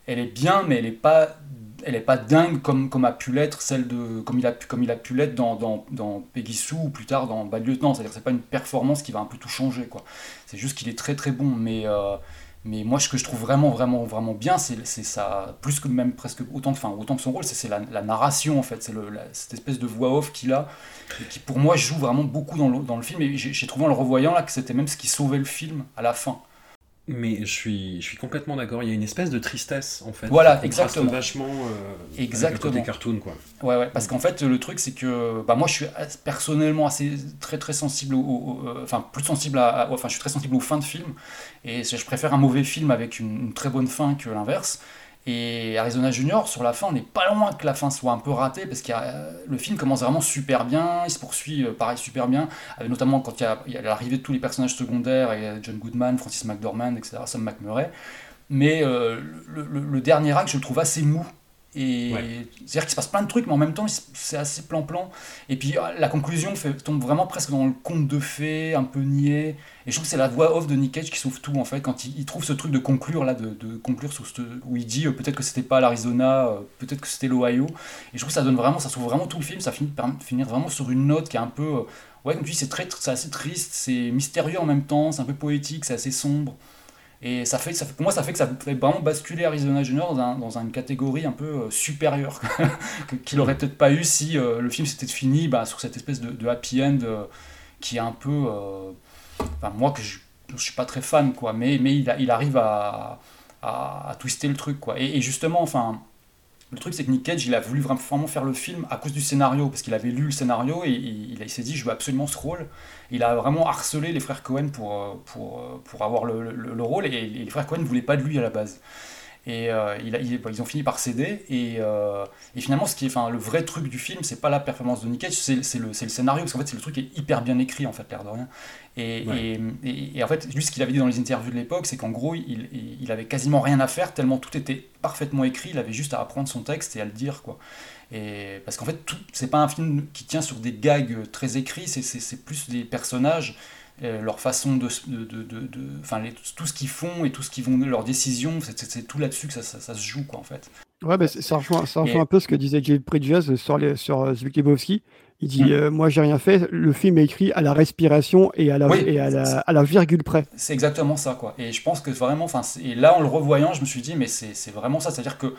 S5: elle est bien, mais elle est pas, elle est pas dingue comme, comme a pu l'être celle de, comme il a pu, comme il a pu l'être dans, dans, dans Peggy Sue ou plus tard dans Bad Lieutenant. C'est-à-dire que c'est pas une performance qui va un peu tout changer, quoi. C'est juste qu'il est très très bon, mais euh, mais moi, ce que je trouve vraiment, vraiment, vraiment bien, c'est ça, plus que même presque autant, enfin, autant que son rôle, c'est la, la narration, en fait. C'est cette espèce de voix off qu'il a, qui pour moi joue vraiment beaucoup dans le, dans le film. Et j'ai trouvé en le revoyant là que c'était même ce qui sauvait le film à la fin.
S7: Mais je suis, je suis complètement d'accord. Il y a une espèce de tristesse en fait.
S5: Voilà, exactement.
S7: Vachement. euh,
S5: Exactement.
S7: Avec le côté cartoon quoi.
S5: Ouais, ouais, parce qu'en fait, le truc, c'est que bah, moi, je suis personnellement assez très très sensible, au, au- au- enfin plus sensible à, à- enfin, je suis très sensible aux fins de film, et je préfère un mauvais film avec une, une très bonne fin que l'inverse. Et Arizona Junior, sur la fin, on n'est pas loin que la fin soit un peu ratée, parce que le film commence vraiment super bien, il se poursuit euh, pareil super bien, notamment quand il y a, l'arrivée de tous les personnages secondaires, et John Goodman, Francis McDormand, etc., Sam McMurray. Mais euh, le, le- le dernier acte, je le trouve assez mou. Et
S7: Ouais.
S5: c'est-à-dire qu'il se passe plein de trucs, mais en même temps, c'est assez plan-plan. Et puis euh, la conclusion fait, tombe vraiment presque dans le conte de fées, un peu niais. Et je trouve que c'est la voix off de Nick Cage qui sauve tout, en fait, quand il, il trouve ce truc de conclure, là, de, de conclure sur ce, où il dit euh, peut-être que c'était pas l'Arizona, euh, peut-être que c'était l'Ohio. Et je trouve que ça donne vraiment, ça sauve vraiment tout le film, ça finit par finir vraiment sur une note qui est un peu. euh, ouais, comme tu dis, c'est très, c'est assez triste, c'est mystérieux en même temps, c'est un peu poétique, c'est assez sombre. Et ça fait, ça fait, pour moi, ça fait que ça fait vraiment basculer Arizona Junior dans, dans une catégorie un peu euh, supérieure, qu'il aurait peut-être pas eu si euh, le film s'était fini bah, sur cette espèce de, happy end euh, qui est un peu. enfin, moi, que je, je suis pas très fan, quoi, mais, mais il, arrive à, à, twister le truc, quoi. Et justement, enfin. Le truc, c'est que Nick Cage, il a voulu vraiment faire le film à cause du scénario, parce qu'il avait lu le scénario et il, s'est dit, je veux absolument ce rôle. Il a vraiment harcelé les frères Cohen pour, pour, pour avoir le, le, le rôle, et les frères Cohen ne voulaient pas de lui à la base. Et euh, il a, il- ils ont fini par céder. Et, euh, et finalement, ce qui est, enfin, le vrai truc du film, c'est pas la performance de Nick Cage, c'est le, le scénario. Parce qu'en fait, c'est le truc qui est hyper bien écrit, en fait, l'air de rien. Et,
S7: Ouais.
S5: et, et- en fait, lui, ce qu'il avait dit dans les interviews de l'époque, c'est qu'en gros, il, il, avait quasiment rien à faire, tellement tout était parfaitement écrit. Il avait juste à apprendre son texte et à le dire, quoi. Et parce qu'en fait, c'est pas un film qui tient sur des gags très écrits, c'est- plus des personnages, euh, leur façon de, s- de, de, de- de- enfin, les- tout ce qu'ils font et tout ce qu'ils vont, leurs décisions, c'est- tout là-dessus que ça, ça, ça se joue, quoi, en fait.
S2: Ouais, bah, ça rejoint, ça rejoint
S5: Et-
S2: un peu ce que disait Jay Bridges sur, les, sur euh, Zbigniew Lebowski. Il dit
S5: Mm.
S2: euh, Moi, j'ai rien fait. Le film est écrit à la respiration et à la,
S5: Oui.
S2: et à la, à la virgule près.
S5: C'est exactement ça, quoi. Et je pense que vraiment, enfin, et là, en le revoyant, je me suis dit, mais c'est c'est vraiment ça. C'est-à-dire que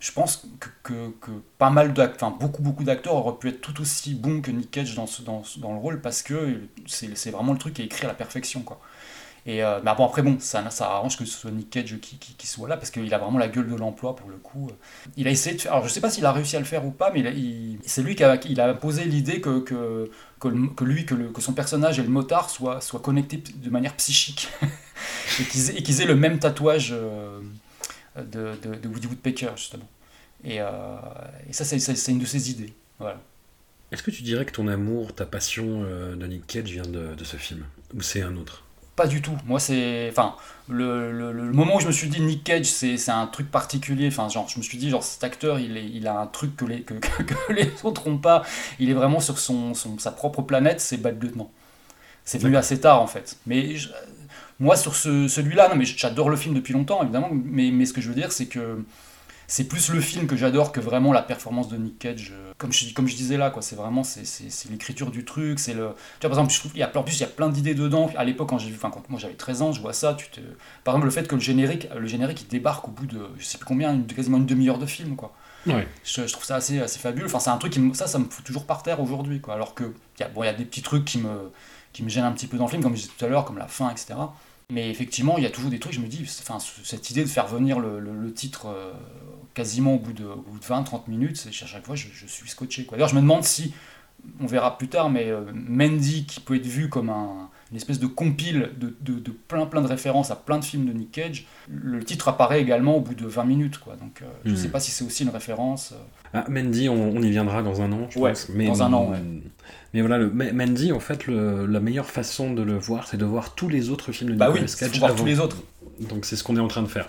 S5: je pense que, que, que pas mal enfin, beaucoup, beaucoup d'acteurs auraient pu être tout aussi bons que Nick Cage dans, dans, dans le rôle parce que c'est vraiment le truc qui est écrit à la perfection, quoi. Et euh, mais bon, après, bon, ça, ça arrange que ce soit Nick Cage qui, qui, soit là parce qu'il a vraiment la gueule de l'emploi pour le coup. Il a essayé. Alors, je sais pas s'il a réussi à le faire ou pas, mais c'est lui qui a, il a posé l'idée que, que, que, lui, que, le- que son personnage et le motard soient, soient connectés de manière psychique et qu'ils aient, qu'ils aient le même tatouage euh, de, de, de Woody Woodpecker, justement. Et, euh, et ça, c'est- une de ses idées. Voilà.
S7: Est-ce que tu dirais que ton amour, ta passion euh, de Nick Cage vient de, de ce film? Ou c'est un autre?
S5: Pas du tout. Moi, c'est. Enfin, le, le- le moment où je me suis dit Nick Cage, c'est c'est un truc particulier. Enfin, genre, je me suis dit, genre, cet acteur, il, est, il a un truc que les, que, que- que les autres n'ont pas. Il est vraiment sur son, son- sa propre planète, c'est Bad Lieutenant. C'est venu assez tard, en fait. Mais je- moi, sur ce- celui-là, non, mais j'adore le film depuis longtemps, évidemment. Mais, mais ce que je veux dire, c'est que c'est plus le film que j'adore que vraiment la performance de Nick Cage. euh, Comme je, comme je disais là, quoi, c'est vraiment c'est, l'écriture du truc. C'est le, tu vois, par exemple, je trouve, il y a, en plus, il y a plein d'idées dedans. À l'époque, quand j'ai vu, enfin, quand moi j'avais 13 ans, je vois ça. Tu te, par exemple, le fait que le générique, le générique, il débarque au bout de, je sais plus combien, une- quasiment une demi-heure de film, quoi.
S7: Ouais.
S5: Je, je trouve ça assez, assez fabuleux. Enfin, c'est un truc qui me, ça, ça me fout toujours par terre aujourd'hui, quoi. Alors que, il y a, bon, il y a des petits trucs qui me, qui me gênent un petit peu dans le film, comme je disais tout à l'heure, comme la fin, etc. Mais effectivement, il y a toujours des trucs, je me dis, enfin, ce- cette idée de faire venir le, le- le titre euh, quasiment au bout de, de 20-30 minutes, c'est- à chaque fois, je, je suis scotché. D'ailleurs, je me demande si, on verra plus tard, mais euh, Mandy, qui peut être vu comme un- une espèce de compile de, de- de plein plein de références à plein de films de Nick Cage, le titre apparaît également au bout de 20 minutes. Quoi. Donc, euh, je ne
S7: Mhm.
S5: sais pas si c'est aussi une référence.
S7: Ah, Mandy, on, on y viendra dans un an, je
S5: Ouais,
S7: pense. Mais,
S5: dans un an, ouais.
S7: Mais voilà, le, Mandy, en fait, le- la meilleure façon de le voir, c'est de voir tous les autres films de
S5: Bah oui,
S7: Nicolas
S5: faut
S7: Cage
S5: voir
S7: avant.
S5: tous les autres.
S7: Donc c'est ce qu'on est en train de faire.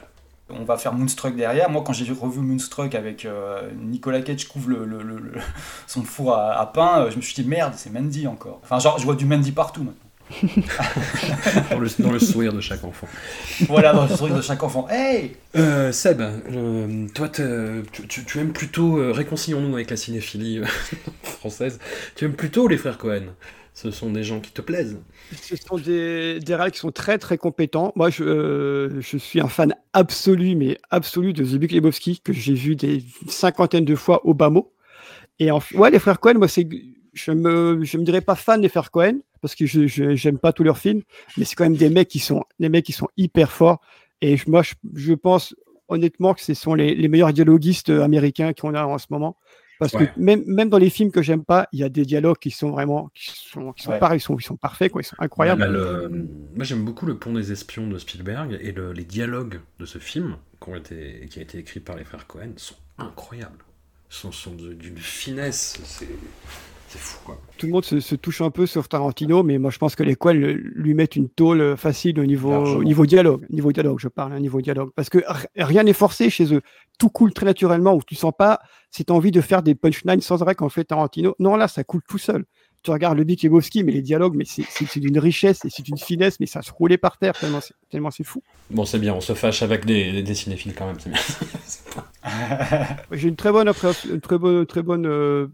S5: On va faire Moonstruck derrière. Moi, quand j'ai revu Moonstruck avec euh, Nicolas Cage couvre le, son four à, à pain, euh, je me suis dit merde, c'est Mandy encore. Enfin, genre, je vois du Mandy partout maintenant.
S7: dans, le, dans le sourire de chaque enfant.
S5: Voilà, dans le sourire de chaque enfant. Hey
S7: Euh, Seb, euh, toi, tu, tu- tu aimes plutôt, euh, réconcilions-nous avec la cinéphilie française, tu aimes plutôt les frères Cohen Ce sont des gens qui te plaisent
S2: Ce sont des, des qui sont très très compétents. Moi, je, euh, je suis un fan absolu, mais absolu de Zbigniew Lebowski, que j'ai vu des cinquantaines de fois au Bamo. Et en, ouais, les frères Cohen, moi, c'est, je me, je me dirais pas fan des frères Cohen, parce que je, pas tous leurs films, mais c'est quand même des mecs qui sont, des mecs qui sont hyper forts. Et moi, je, je pense honnêtement que ce sont les, les meilleurs dialoguistes américains qu'on a en ce moment. Parce
S7: Ouais.
S2: que même, même dans les films que j'aime pas, il y a des dialogues qui sont vraiment, qui sont, qui sont
S5: Ouais.
S2: pareils, ils sont, ils sont parfaits, quoi, ils sont incroyables.
S7: Bah, le- Moi j'aime beaucoup Le Pont des Espions de Spielberg et le- les dialogues de ce film qui, ont été, qui a été écrit par les frères Cohen sont incroyables. Ils sont, sont d'une finesse, c'est c'est fou quoi.
S2: Tout le monde se, se touche un peu sur Tarantino, mais moi je pense que les Coen lui mettent une tôle facile au niveau,
S5: Largement.
S2: niveau dialogue. Niveau dialogue, je parle, un niveau dialogue. Parce que rien n'est forcé chez eux. Tout coule très naturellement, où tu sens pas cette envie de faire des punchlines sans arrêt on fait Tarantino. Non, là, ça coule tout seul. Tu regardes le Big Lebowski, mais les dialogues, mais c'est- d'une richesse et c'est d'une finesse, mais ça se roulait par terre tellement c'est fou.
S7: Bon c'est bien, on se fâche avec des, des cinéphiles quand même, c'est bien.
S2: J'ai une très bonne, une très bonne, très bonne euh,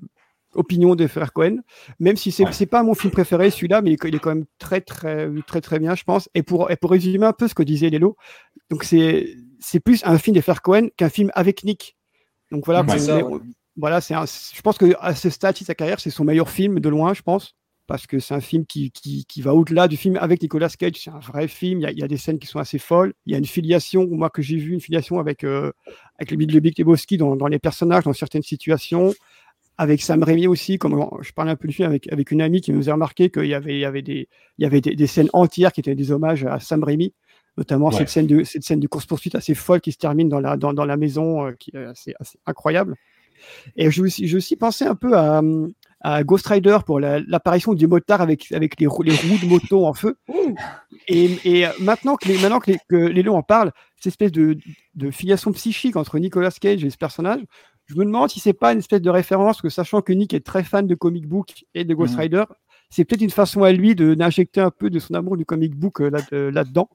S2: opinion des frères Cohen, même si c'est c'est pas mon film préféré celui-là, mais il est- quand même très très très très bien, je pense. Et pour et pour résumer un peu ce que disait Lélo, donc c'est c'est plus un film des frères Cohen qu'un film avec Nick. Donc voilà,
S5: Ouais,
S2: on-
S5: ça,
S2: on-
S5: ouais.
S2: voilà, c'est je pense que à ce stade de sa carrière, c'est son meilleur film de loin, je pense. parce que c'est un film qui, qui, qui va au-delà du film avec Nicolas Cage. C'est un vrai film. Il y, a, il y, a, des scènes qui sont assez folles. Il y a une filiation, moi que j'ai vu, une filiation avec, euh, avec le Big Lebowski dans, dans les personnages, dans certaines situations. Avec Sam Raimi aussi, comme je parlais un peu du film avec, avec une amie qui nous a remarqué qu'il y avait, il y avait, des, il y avait des, des, scènes entières qui étaient des hommages à Sam Raimi, notamment ouais. cette, scène de, cette scène de course-poursuite assez folle qui se termine dans la, dans, dans la maison, euh, qui est assez, assez incroyable. Et je, j'ai aussi pensé un peu à, à Ghost Rider pour l'apparition la, du motard avec, avec les, les, roues de moto en feu. Et, et maintenant que les, maintenant que les, que les en parlent, cette espèce de, de filiation psychique entre Nicolas Cage et ce personnage, je me demande si c'est pas une espèce de référence, que sachant que Nick est très fan de comic book et de Ghost mmh. Rider, c'est peut-être une façon à lui d'injecter un peu de son amour du comic book là, là-dedans.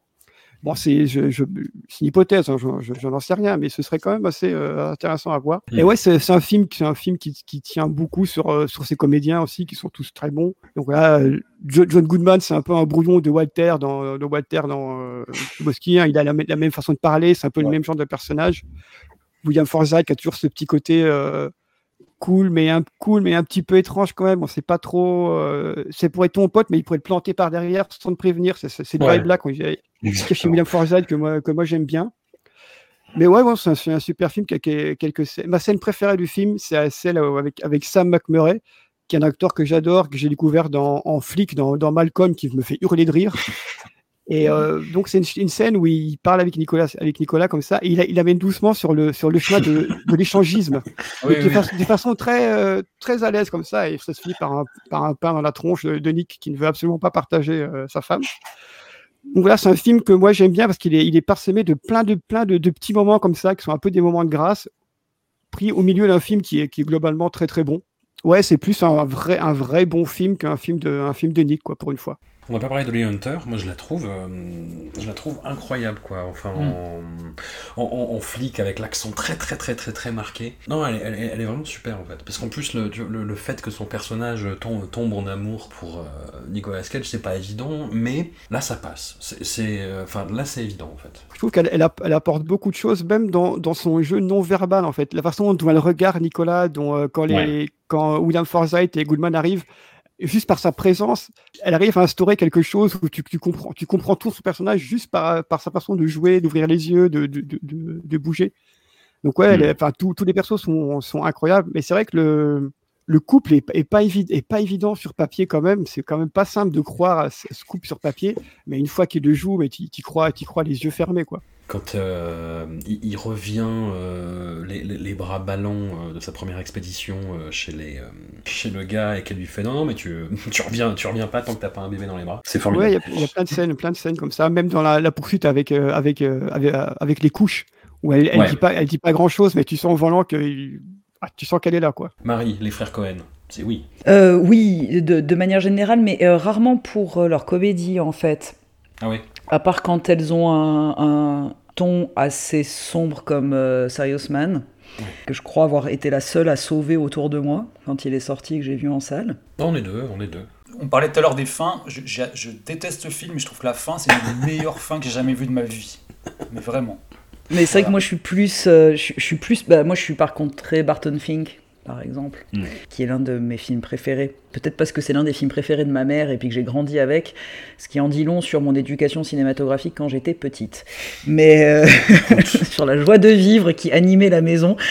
S2: Bon, c'est je, je, une hypothèse, hein, je, n'en sais rien, mais ce serait quand même assez euh, intéressant à voir. Mmh. Et ouais, c'est un film, c'est un film qui, qui, tient beaucoup sur euh, sur ses comédiens aussi, qui sont tous très bons. Donc voilà, John Goodman, c'est un peu un brouillon de Walter dans de Walter dans euh, Bosky, hein, il a la, la, même façon de parler, c'est un peu ouais. le même genre de personnage. William Forsythe qui a toujours ce petit côté euh, cool, mais un cool, mais un petit peu étrange quand même. On sait pas trop. Euh, c'est pour être ton pote, mais il pourrait te planter par derrière sans te prévenir. C'est c'est ouais. vibe là quand j'ai chez William Forsythe que moi que moi j'aime bien. Mais ouais, bon, c'est un, un, super film qui a quelques scènes. Ma scène préférée du film, c'est celle avec, avec Sam McMurray, qui est un acteur que j'adore, que j'ai découvert dans, en flic dans, dans Malcolm, qui me fait hurler de rire. Et euh, donc c'est une, une, scène où il parle avec Nicolas, avec Nicolas comme ça, et il, il amène doucement sur le sur le chemin de, de l'échangisme, oui, de, oui. Façon, de, façon très euh, très à l'aise comme ça, et ça se finit par un par un pain dans la tronche de, de Nick qui ne veut absolument pas partager euh, sa femme. Donc voilà, c'est un film que moi j'aime bien parce qu'il est il est parsemé de plein de plein de, de, petits moments comme ça qui sont un peu des moments de grâce, pris au milieu d'un film qui est qui est globalement très très bon. Ouais, c'est plus un vrai un vrai bon film qu'un film de un film de Nick quoi pour une fois.
S7: On va pas parler de Lee Hunter, moi je la trouve, euh, je la trouve incroyable quoi. Enfin, mm. en, en, en, flic avec l'accent très très très très très marqué. Non, elle, elle, elle est vraiment super en fait, parce qu'en plus le, le, le, fait que son personnage tombe, tombe en amour pour euh, Nicolas Cage, c'est pas évident, mais là ça passe. C'est, euh, enfin là c'est évident en fait.
S2: Je trouve qu'elle elle, elle, apporte beaucoup de choses, même dans, dans son jeu non verbal en fait. La façon dont elle regarde Nicolas, dont euh, quand les ouais. quand William Forsythe et Goodman arrivent juste par sa présence, elle arrive à instaurer quelque chose où tu, tu comprends, tu comprends tout son personnage juste par, par sa façon de jouer, d'ouvrir les yeux, de, de, de, de, bouger. Donc ouais, mmh. enfin tous les persos sont, sont incroyables, mais c'est vrai que le, le couple est, est, pas évi est pas évident sur papier quand même. C'est quand même pas simple de croire à ce couple sur papier, mais une fois qu'il le joue, mais tu crois, y crois les yeux fermés quoi
S7: quand euh, il, il, revient euh, les, les, les, bras ballants euh, de sa première expédition euh, chez, les, euh, chez le gars et qu'elle lui fait non, non mais tu, tu, reviens, tu reviens pas tant que t'as pas un bébé dans les bras.
S2: C'est formidable. Ouais, il y, y, a plein de scènes, plein de scènes comme ça, même dans la, la poursuite avec, avec, avec, avec, les couches, où elle, elle, ouais. dit, pas, elle dit pas grand chose, mais tu sens au volant que ah, tu sens qu'elle est là. quoi.
S7: Marie, les frères Cohen. C'est oui.
S1: oui, de, de, manière générale, mais rarement pour leur comédie en fait.
S7: Ah oui.
S1: À part quand elles ont un, un ton assez sombre comme euh, Serious Man, ouais. que je crois avoir été la seule à sauver autour de moi quand il est sorti et que j'ai vu en salle.
S7: On est deux, on est deux.
S5: On parlait tout à l'heure des fins. Je, je, je, déteste ce film, mais je trouve que la fin, c'est une des meilleures fins que j'ai jamais vues de ma vie. Mais vraiment.
S1: Mais c'est voilà. vrai que moi, je suis plus. Euh, je, je, suis plus bah, moi, je suis par contre très Barton Fink par exemple, mmh. qui est l'un de mes films préférés. Peut-être parce que c'est l'un des films préférés de ma mère et puis que j'ai grandi avec, ce qui en dit long sur mon éducation cinématographique quand j'étais petite. Mais euh, sur la joie de vivre qui animait la maison.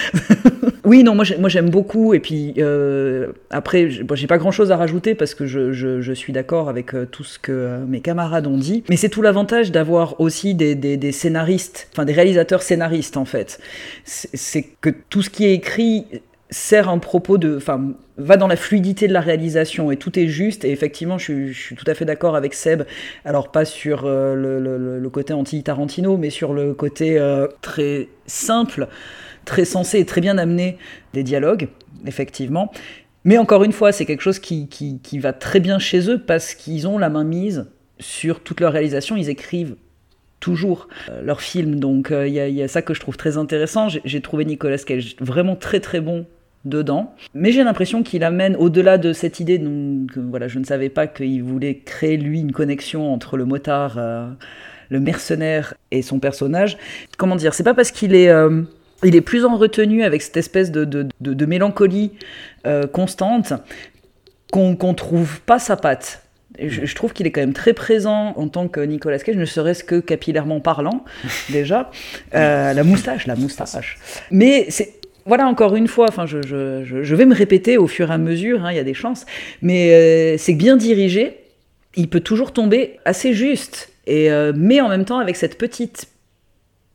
S1: oui, non, moi j'aime beaucoup. Et puis euh, après, j'ai pas grand-chose à rajouter parce que je, je, je suis d'accord avec euh, tout ce que euh, mes camarades ont dit. Mais c'est tout l'avantage d'avoir aussi des, des, des, scénaristes, enfin des réalisateurs scénaristes en fait. C'est que tout ce qui est écrit sert un propos de, enfin, va dans la fluidité de la réalisation et tout est juste. Et effectivement, je suis, tout à fait d'accord avec Seb. Alors pas sur euh, le, côté anti-Tarantino, mais sur le côté euh, très simple, très sensé et très bien amené des dialogues, effectivement. Mais encore une fois, c'est quelque chose qui, qui, qui va très bien chez eux parce qu'ils ont la main mise sur toute leur réalisation. Ils écrivent toujours euh, leurs films. Donc il euh, y, y, a ça que je trouve très intéressant. J'ai trouvé Nicolas Cage vraiment très très bon dedans. Mais j'ai l'impression qu'il amène au-delà de cette idée, donc, voilà, je ne savais pas qu'il voulait créer lui une connexion entre le motard, euh, le mercenaire et son personnage. Comment dire? C'est pas parce qu'il est il est plus en retenue avec cette espèce de, de, mélancolie constante qu'on qu'on trouve pas sa patte. Et Je, je trouve qu'il est quand même très présent en tant que Nicolas Cage, ne serait-ce que capillairement parlant, déjà. Euh, la moustache, la moustache. Mais c'est. Voilà, encore une fois, enfin, je, je- je- je vais me répéter au fur et à mesure, hein, il y a des chances, mais euh, c'est bien dirigé, il peut toujours tomber assez juste, et, euh, mais en même temps avec cette petite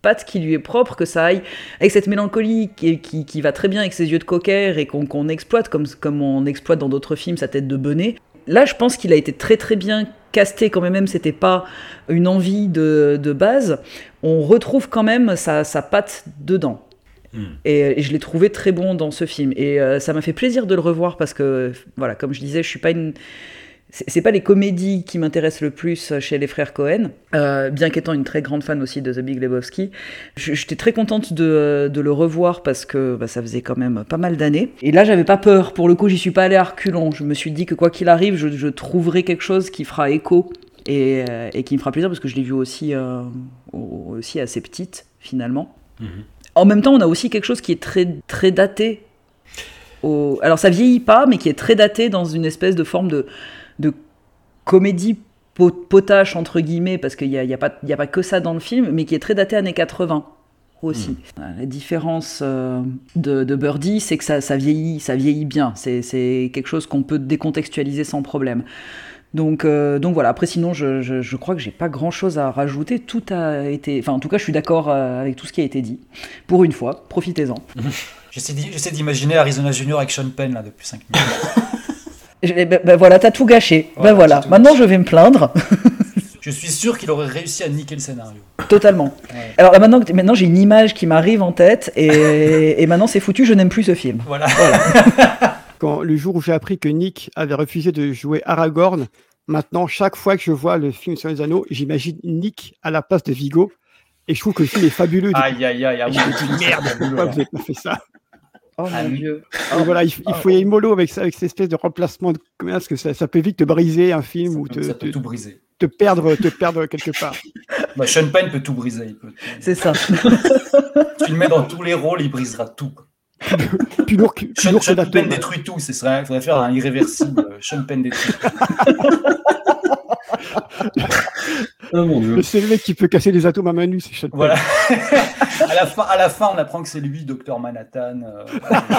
S1: patte qui lui est propre, que ça aille avec cette mélancolie qui, qui, qui va très bien avec ses yeux de cocker et qu'on exploite comme, comme on exploite dans d'autres films sa tête de bonnet. Là, je pense qu'il a été très très bien casté, quand même, même c'était pas une envie de, de base. On retrouve quand même sa, sa patte dedans. Et, et je l'ai trouvé très bon dans ce film. Et euh, ça m'a fait plaisir de le revoir parce que, voilà, comme je disais, je suis pas une. C'est pas les comédies qui m'intéressent le plus chez les frères Cohen, euh, bien qu'étant une très grande fan aussi de The Big Lebowski. J'étais très contente de, de le revoir parce que bah, ça faisait quand même pas mal d'années. Et là, j'avais pas peur. Pour le coup, j'y suis pas allée à reculons. Je me suis dit que quoi qu'il arrive, je, je trouverai quelque chose qui fera écho et, euh, et qui me fera plaisir parce que je l'ai vu aussi, euh, au- aussi assez petite finalement. En même temps, on a aussi quelque chose qui est très, très daté. Au... Alors, ça vieillit pas, mais qui est très daté dans une espèce de forme de, de comédie po- potache, entre guillemets, parce qu'il n'y a, y a, pas- y a pas que ça dans le film, mais qui est très daté années 80 aussi. La différence euh, de, de Birdie, c'est que ça, ça vieillit, ça vieillit bien. C'est quelque chose qu'on peut décontextualiser sans problème. Donc, euh, donc voilà, après sinon, je, je- je crois que j'ai pas grand chose à rajouter. Tout a été. Enfin, en tout cas, je suis d'accord euh, avec tout ce qui a été dit. Pour une fois, profitez-en.
S5: J'essaie d'imaginer Arizona Junior avec Sean Penn là depuis 5 minutes.
S1: Ben, ben voilà, t'as tout gâché.
S5: Voilà,
S1: ben voilà, maintenant je vais me plaindre.
S5: Je suis sûr qu'il aurait réussi à niquer le scénario.
S1: Totalement. Alors là, maintenant, maintenant j'ai une image qui m'arrive en tête et, et maintenant c'est foutu, je n'aime plus ce film.
S5: Voilà.
S2: Quand, le jour où j'ai appris que Nick avait refusé de jouer Aragorn, maintenant, chaque fois que je vois le film sur les anneaux, j'imagine Nick à la place de Vigo. Et je trouve que le film est fabuleux.
S5: Aïe aïe aïe,
S2: je me dis, merde, pourquoi vous n'avez pas fait ça?
S1: Oh mon dieu.
S2: Et voilà, il, il faut y aller mollo avec, ça, avec cette espèce de remplacement de parce que ça, ça peut vite te briser un film ou te,
S5: Ça peut
S2: te-
S5: tout briser.
S2: te perdre, te perdre quelque part.
S5: Bah, Sean Penn peut tout briser. il peut-
S1: C'est ça.
S5: Tu le mets dans tous les rôles, il brisera tout.
S2: Plus lourd que, plus
S5: Sean,
S2: lourd que
S5: Sean. Penn détruit tout. Il faudrait faire un irréversible. euh, Sean Penn détruit tout.
S7: Oh mon dieu.
S2: Le seul mec qui peut casser les atomes à main nue, c'est.
S5: Voilà. à, la fin, à la fin, on apprend que c'est lui, Docteur Manhattan. euh,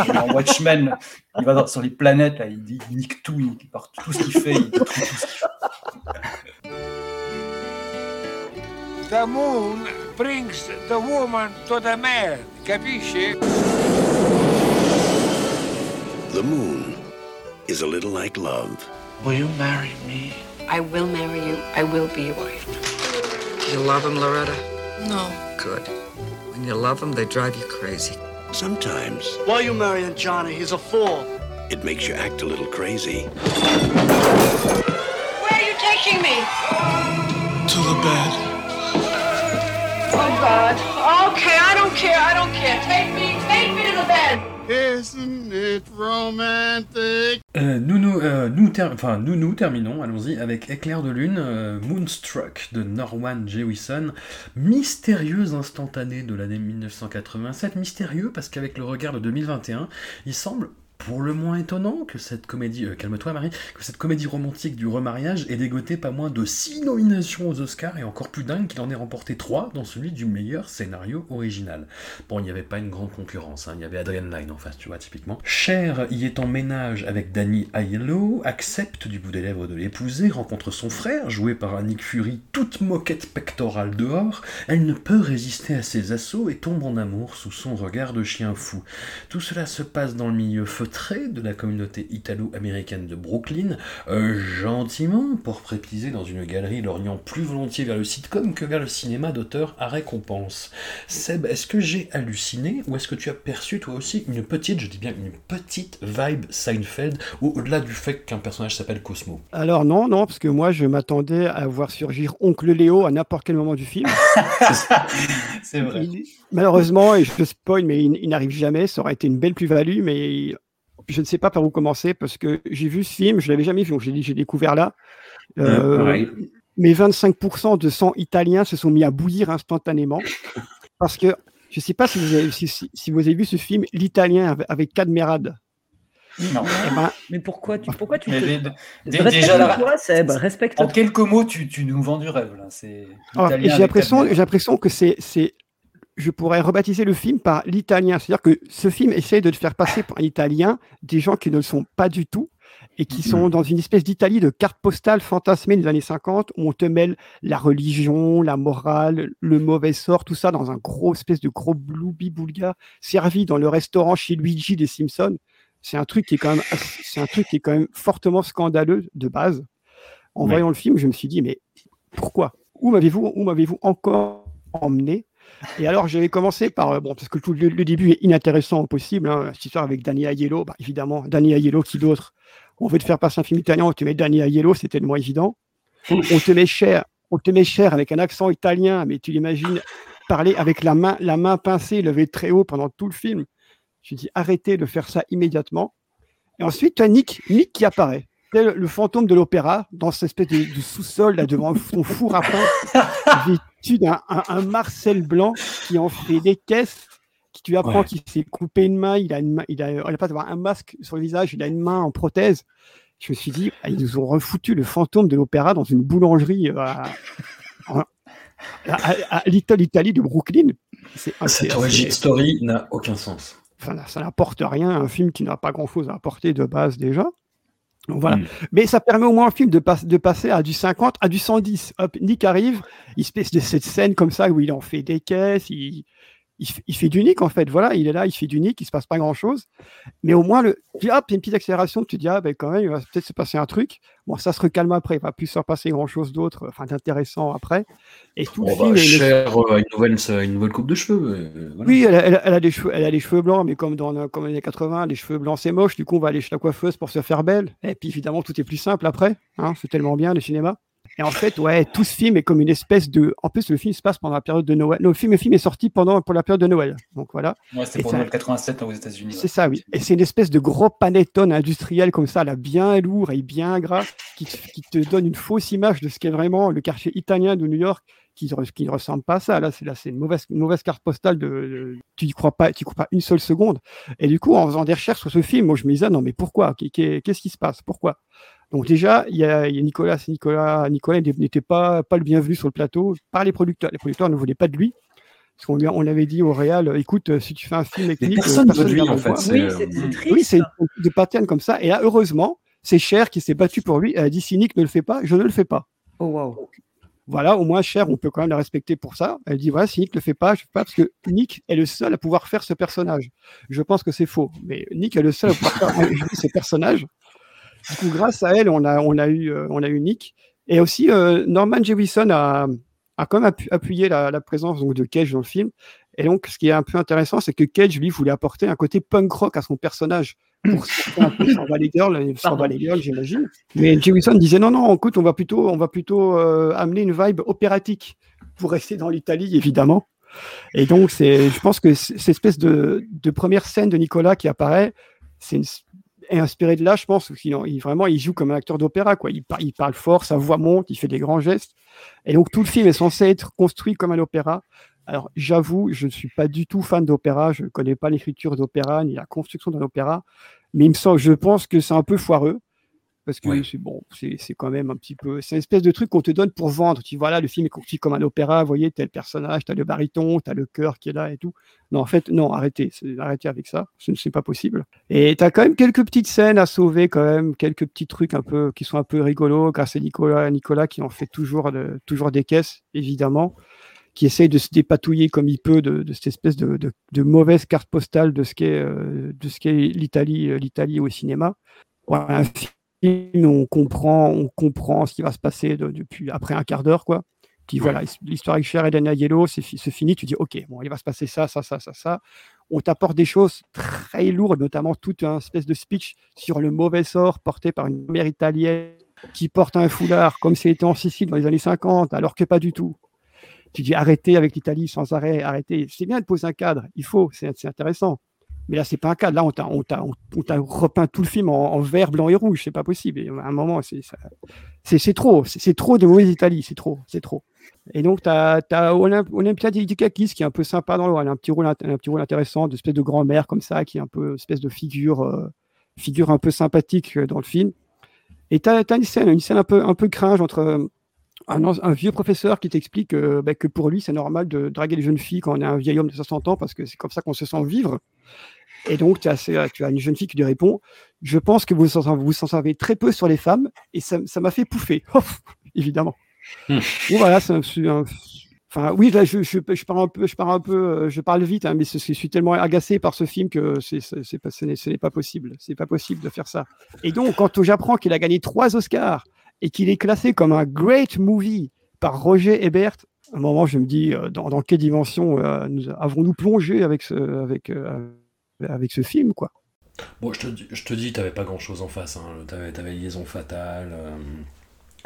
S5: voilà, Watchmen, il va dans- sur les planètes, là, il, nique tout, il nique par tout ce qu'il fait, il détruit tout ce qu'il fait.
S12: The moon brings the woman to the man?
S8: The moon is a little like love.
S12: Will you marry me?
S13: I will marry you. I will be your wife.
S14: You love him, Loretta?
S13: No.
S14: Good. When you love him, they drive you crazy.
S8: Sometimes
S11: Why are you marrying Johnny? He's a fool.
S8: it makes you act a little crazy.
S10: Where are you taking me?
S11: To the bed.
S10: Oh, God. Okay, I don't care. I don't care. Take me. Take me to the bed.
S3: Isn't it romantic?
S7: Euh, nous, nous, euh, nous, nous, nous terminons, allons-y, avec Éclair de Lune, euh, Moonstruck de Norwan Jewison. Mystérieuse instantanée de l'année 1987. Mystérieux parce qu'avec le regard de 2021, il semble pour le moins étonnant que cette comédie, euh, calme-toi Marie, que cette comédie romantique du remariage ait dégoté pas moins de 6 nominations aux Oscars et encore plus dingue qu'il en ait remporté 3 dans celui du meilleur scénario original. Bon, il n'y avait pas une grande concurrence, hein, il y avait Adrian Lyne en face, tu vois, typiquement. Cher y est en ménage avec Danny Aiello, accepte du bout des lèvres de l'épouser, rencontre son frère, joué par Annick Fury, toute moquette pectorale dehors, elle ne peut résister à ses assauts et tombe en amour sous son regard de chien fou. Tout cela se passe dans le milieu feutré de la communauté italo-américaine de Brooklyn, euh, gentiment, pour préciser dans une galerie l'orient plus volontiers vers le sitcom que vers le cinéma d'auteur à récompense. Seb, est-ce que j'ai halluciné ou est-ce que tu as perçu toi aussi une petite, je dis bien une petite vibe Seinfeld, ou au-delà du fait qu'un personnage s'appelle Cosmo?
S2: Alors non, non, parce que moi je m'attendais à voir surgir Oncle Léo à n'importe quel moment du film.
S5: C'est vrai.
S2: Il- Malheureusement, et je spoil, mais il, il n'arrive jamais. Ça aurait été une belle plus-value, mais je ne sais pas par où commencer parce que j'ai vu ce film, je l'avais jamais vu, donc j'ai découvert là.
S7: Euh, pareil.
S2: mes 25% de sang italien se sont mis à bouillir instantanément parce que je ne sais pas si vous avez, si, si- si vous avez vu ce film, l'italien avec- Cadmerade.
S5: Non.
S1: Eh ben, mais pourquoi tu, pourquoi tu
S5: Mais
S1: te... Respecte-toi,
S5: déjà là-
S1: Seb, respecte-toi.
S5: En quelques mots, tu, tu nous vends du rêve là. C'est
S2: Alors,
S5: l'italien
S2: et j'ai l'impression,
S5: Terminator.
S2: j'ai l'impression que c'est, c'est, je pourrais rebaptiser le film par l'italien. C'est-à-dire que ce film essaie de te faire passer pour un italien des gens qui ne le sont pas du tout et qui sont dans une espèce d'Italie de carte postale fantasmée des années 50 où on te mêle la religion, la morale, le mauvais sort, tout ça dans un gros espèce de gros bloubi-boulga servi dans le restaurant chez Luigi des Simpsons. C'est un truc qui est quand même, c'est un truc qui est quand même fortement scandaleux de base. En
S7: Ouais.
S2: voyant le film, je me suis dit, mais pourquoi? Où m'avez-vous où m'avez-vous encore emmené? Et alors, j'avais commencé par, euh, bon, parce que tout le, début est inintéressant au possible, hein, cette histoire avec Danny Aiello, bah, évidemment, Danny Aiello, qui d'autre On veut te faire passer un film italien, on te met Danny Aiello, c'est tellement évident. on te met cher, on te met cher avec un accent italien, mais tu l'imagines parler avec la main, la main pincée, levée très haut pendant tout le film. Je dis arrêtez de faire ça immédiatement. Et ensuite, tu as Nick, Nick qui apparaît. Le fantôme de l'opéra, dans cette espèce de, de sous-sol, là, devant son four à pain, d'un un, un Marcel blanc qui en fait des caisses, qui tu apprends
S7: Ouais.
S2: qu'il s'est coupé une main, il a, une il a, d'avoir un masque sur le visage, il a une main en prothèse. Je me suis dit, ah, ils nous ont refoutu le fantôme de l'opéra dans une boulangerie euh, à, à- à Little Italy de Brooklyn.
S7: Cette origin story n'a aucun sens.
S2: Enfin, ça n'apporte rien, un film qui n'a pas grand-chose à apporter de base déjà. Donc voilà.
S7: Mm.
S2: Mais ça permet au moins au film de, pas- de passer à du 50, à du 110. Hop, Nick arrive, il se passe de cette scène comme ça où il en fait des caisses, il, il, fait du Nick en fait. Voilà, il est là, il fait du Nick, il se passe pas grand-chose. Mais au moins, le, tu dis, hop, il y a une petite accélération, tu te dis, ah ben quand même, il va peut-être se passer un truc. Bon, ça se recalme après, il va plus se repasser grand-chose d'autre, enfin d'intéressant après. Et tout le
S7: On
S2: film
S7: va
S2: est une-
S7: cher euh, une nouvelle, une nouvelle coupe de cheveux. euh, voilà.
S2: oui, elle a, elle a- elle a des cheveux, elle a des cheveux blancs, mais comme dans comme les années 80, les cheveux blancs c'est moche. Du coup, on va aller chez la coiffeuse pour se faire belle. Et puis évidemment, tout est plus simple après. hein, c'est tellement bien le cinéma. Et en fait, ouais, tout ce film est comme une espèce de. En plus, le film se passe pendant la période de Noël. Non, le film, le film est sorti pendant pour la période de Noël. Donc voilà.
S5: Ouais,
S2: Et
S5: pour
S2: ça-
S5: Noël 87 aux États-Unis.
S2: c'est ça, oui. Et c'est une espèce de gros panettone industriel comme ça, là, bien lourd et bien gras, qui, te- qui te donne une fausse image de ce qu'est vraiment le quartier italien de New York, qui, ne ressemble pas à ça. Là, c'est là, c'est une mauvaise, une mauvaise carte postale. De, de- tu n'y crois pas, tu crois pas une seule seconde. Et du coup, en faisant des recherches sur ce film, moi, je me disais, non, mais pourquoi? Qu'est- qu'est- Qu'est-ce qui se passe? Pourquoi? Donc déjà, il y a, il y a Nicolas, Nicolas, Nicolas n'était pas, pas le bienvenu sur le plateau par les producteurs. Les producteurs ne voulaient pas de lui. Parce qu'on lui a- on avait dit au Réal, écoute, euh, si tu fais un film avec euh,
S7: personne veut de lui, en
S2: le
S7: fait,
S1: Oui,
S7: euh,
S1: c'est c'est triste.
S2: Oui, c'est des patterns comme ça. Et là, heureusement, c'est Cher qui s'est battu pour lui. Elle a dit si Nick ne le fait pas, je ne le fais pas.
S1: Oh waouh.
S2: Voilà, au moins Cher, on peut quand même la respecter pour ça. Elle dit voilà, si Nick ne le fait pas, je ne fais pas parce que Nick est le seul à pouvoir faire ce personnage. Je pense que c'est faux, mais Nick est le seul à pouvoir faire ce personnage. Du coup, grâce à elle, on a, on a, eu, euh, on a eu Nick. Et aussi, euh, Norman Jewison a, a quand même appu- appuyé la, la présence donc, de Cage dans le film. Et donc, ce qui est un peu intéressant, c'est que Cage, lui, voulait apporter un côté punk rock à son personnage. Pour un peu sans Valley Girl, sans Valley Girl, j'imagine. Mais Jewison disait non, non, écoute, on va plutôt, on va plutôt euh, amener une vibe opératique pour rester dans l'Italie, évidemment. Et donc, c'est, je pense que cette espèce de, de première scène de Nicolas qui apparaît, c'est une- inspiré de là, je pense, qu'il en- il, vraiment, il joue comme un acteur d'opéra, quoi. Il parle fort, sa voix monte, il fait des grands gestes. Et donc, tout le film est censé être construit comme un opéra. Alors, j'avoue, je ne suis pas du tout fan d'opéra, je ne connais pas l'écriture d'opéra, ni la construction d'un opéra, mais il me semble, je pense que c'est un peu foireux. Parce que
S7: Oui.
S2: c'est bon, c'est quand même un petit peu. C'est une espèce de truc qu'on te donne pour vendre. Tu vois, là, le film est construit comme un opéra. Vous voyez, tel personnage, tu as le baryton, tu as le chœur qui est là et tout. Non, en fait, non, arrêtez. Arrêtez avec ça. Ce ne c'est pas possible. Et tu as quand même quelques petites scènes à sauver, quand même. Quelques petits trucs un peu, qui sont un peu rigolos, grâce à Nicolas, Nicolas qui en fait toujours, toujours des caisses, évidemment. Qui essaye de se dépatouiller comme il peut de, de cette espèce de, de- de mauvaise carte postale de ce qu'est euh, l'Italie, euh, l'Italie au cinéma. Voilà, un on comprend, on comprend ce qui va se passer de- depuis après un quart d'heure, quoi. Tu dis, voilà, l'histoire avec Cher et Dana Yellow, c'est fi- c'est fini. Tu dis, ok, bon, il va se passer ça, ça, ça, ça, ça. On t'apporte des choses très lourdes, notamment tout un espèce de speech sur le mauvais sort porté par une mère italienne qui porte un foulard comme si elle était en Sicile dans les années 50, alors que pas du tout. Tu dis arrêtez avec l'Italie sans arrêt, arrêtez. C'est bien de poser un cadre, il faut, c'est intéressant. Mais là, c'est pas un cadre. Là, on t'a, on t'a, on, t'a repeint tout le film en, vert, blanc et rouge. C'est pas possible. Et à un moment, c'est, ça- c'est, c'est trop. C'est, c'est trop de mauvaise Italie. C'est trop. C'est trop. Et donc, tu as, Olymp- Olympia Dikakis qui est un peu sympa dans le rôle. Un petit rôle, un petit rôle intéressant, d'espèce de grand-mère comme ça, qui est un peu espèce de figure, euh, figure un peu sympathique euh, dans le film. Et tu as, une scène, une scène un peu, un peu cringe entre euh, un, vieux professeur qui t'explique bah, que pour lui, c'est normal de draguer les jeunes filles quand on est un vieil homme de 60 ans parce que c'est comme ça qu'on se sent vivre. Et donc, tu as, assez- tu as une jeune fille qui lui répond Je pense que vous vous en savez très peu sur les femmes. Et ça m'a fait pouffer, évidemment.
S7: Hmm.
S2: Bon, voilà, c'est un- Enfin, oui, là, je, je, je parle un peu, je parle un peu, euh, je parle vite, hein, mais je suis tellement agacé par ce film que c'est, ce n'est ce n'est pas possible. C'est pas possible de faire ça. Et donc, quand j'apprends qu'il a gagné trois Oscars et qu'il est classé comme un great movie par Roger Ebert, à un moment, je me dis, euh, dans, dans quelle dimension euh, nous avons-nous plongé avec ce, avec, euh, avec ce film, quoi.
S7: Bon, je te, dis- je te dis, t'avais pas grand chose en face. Hein. T'avais, t'avais Liaison Fatale. euh,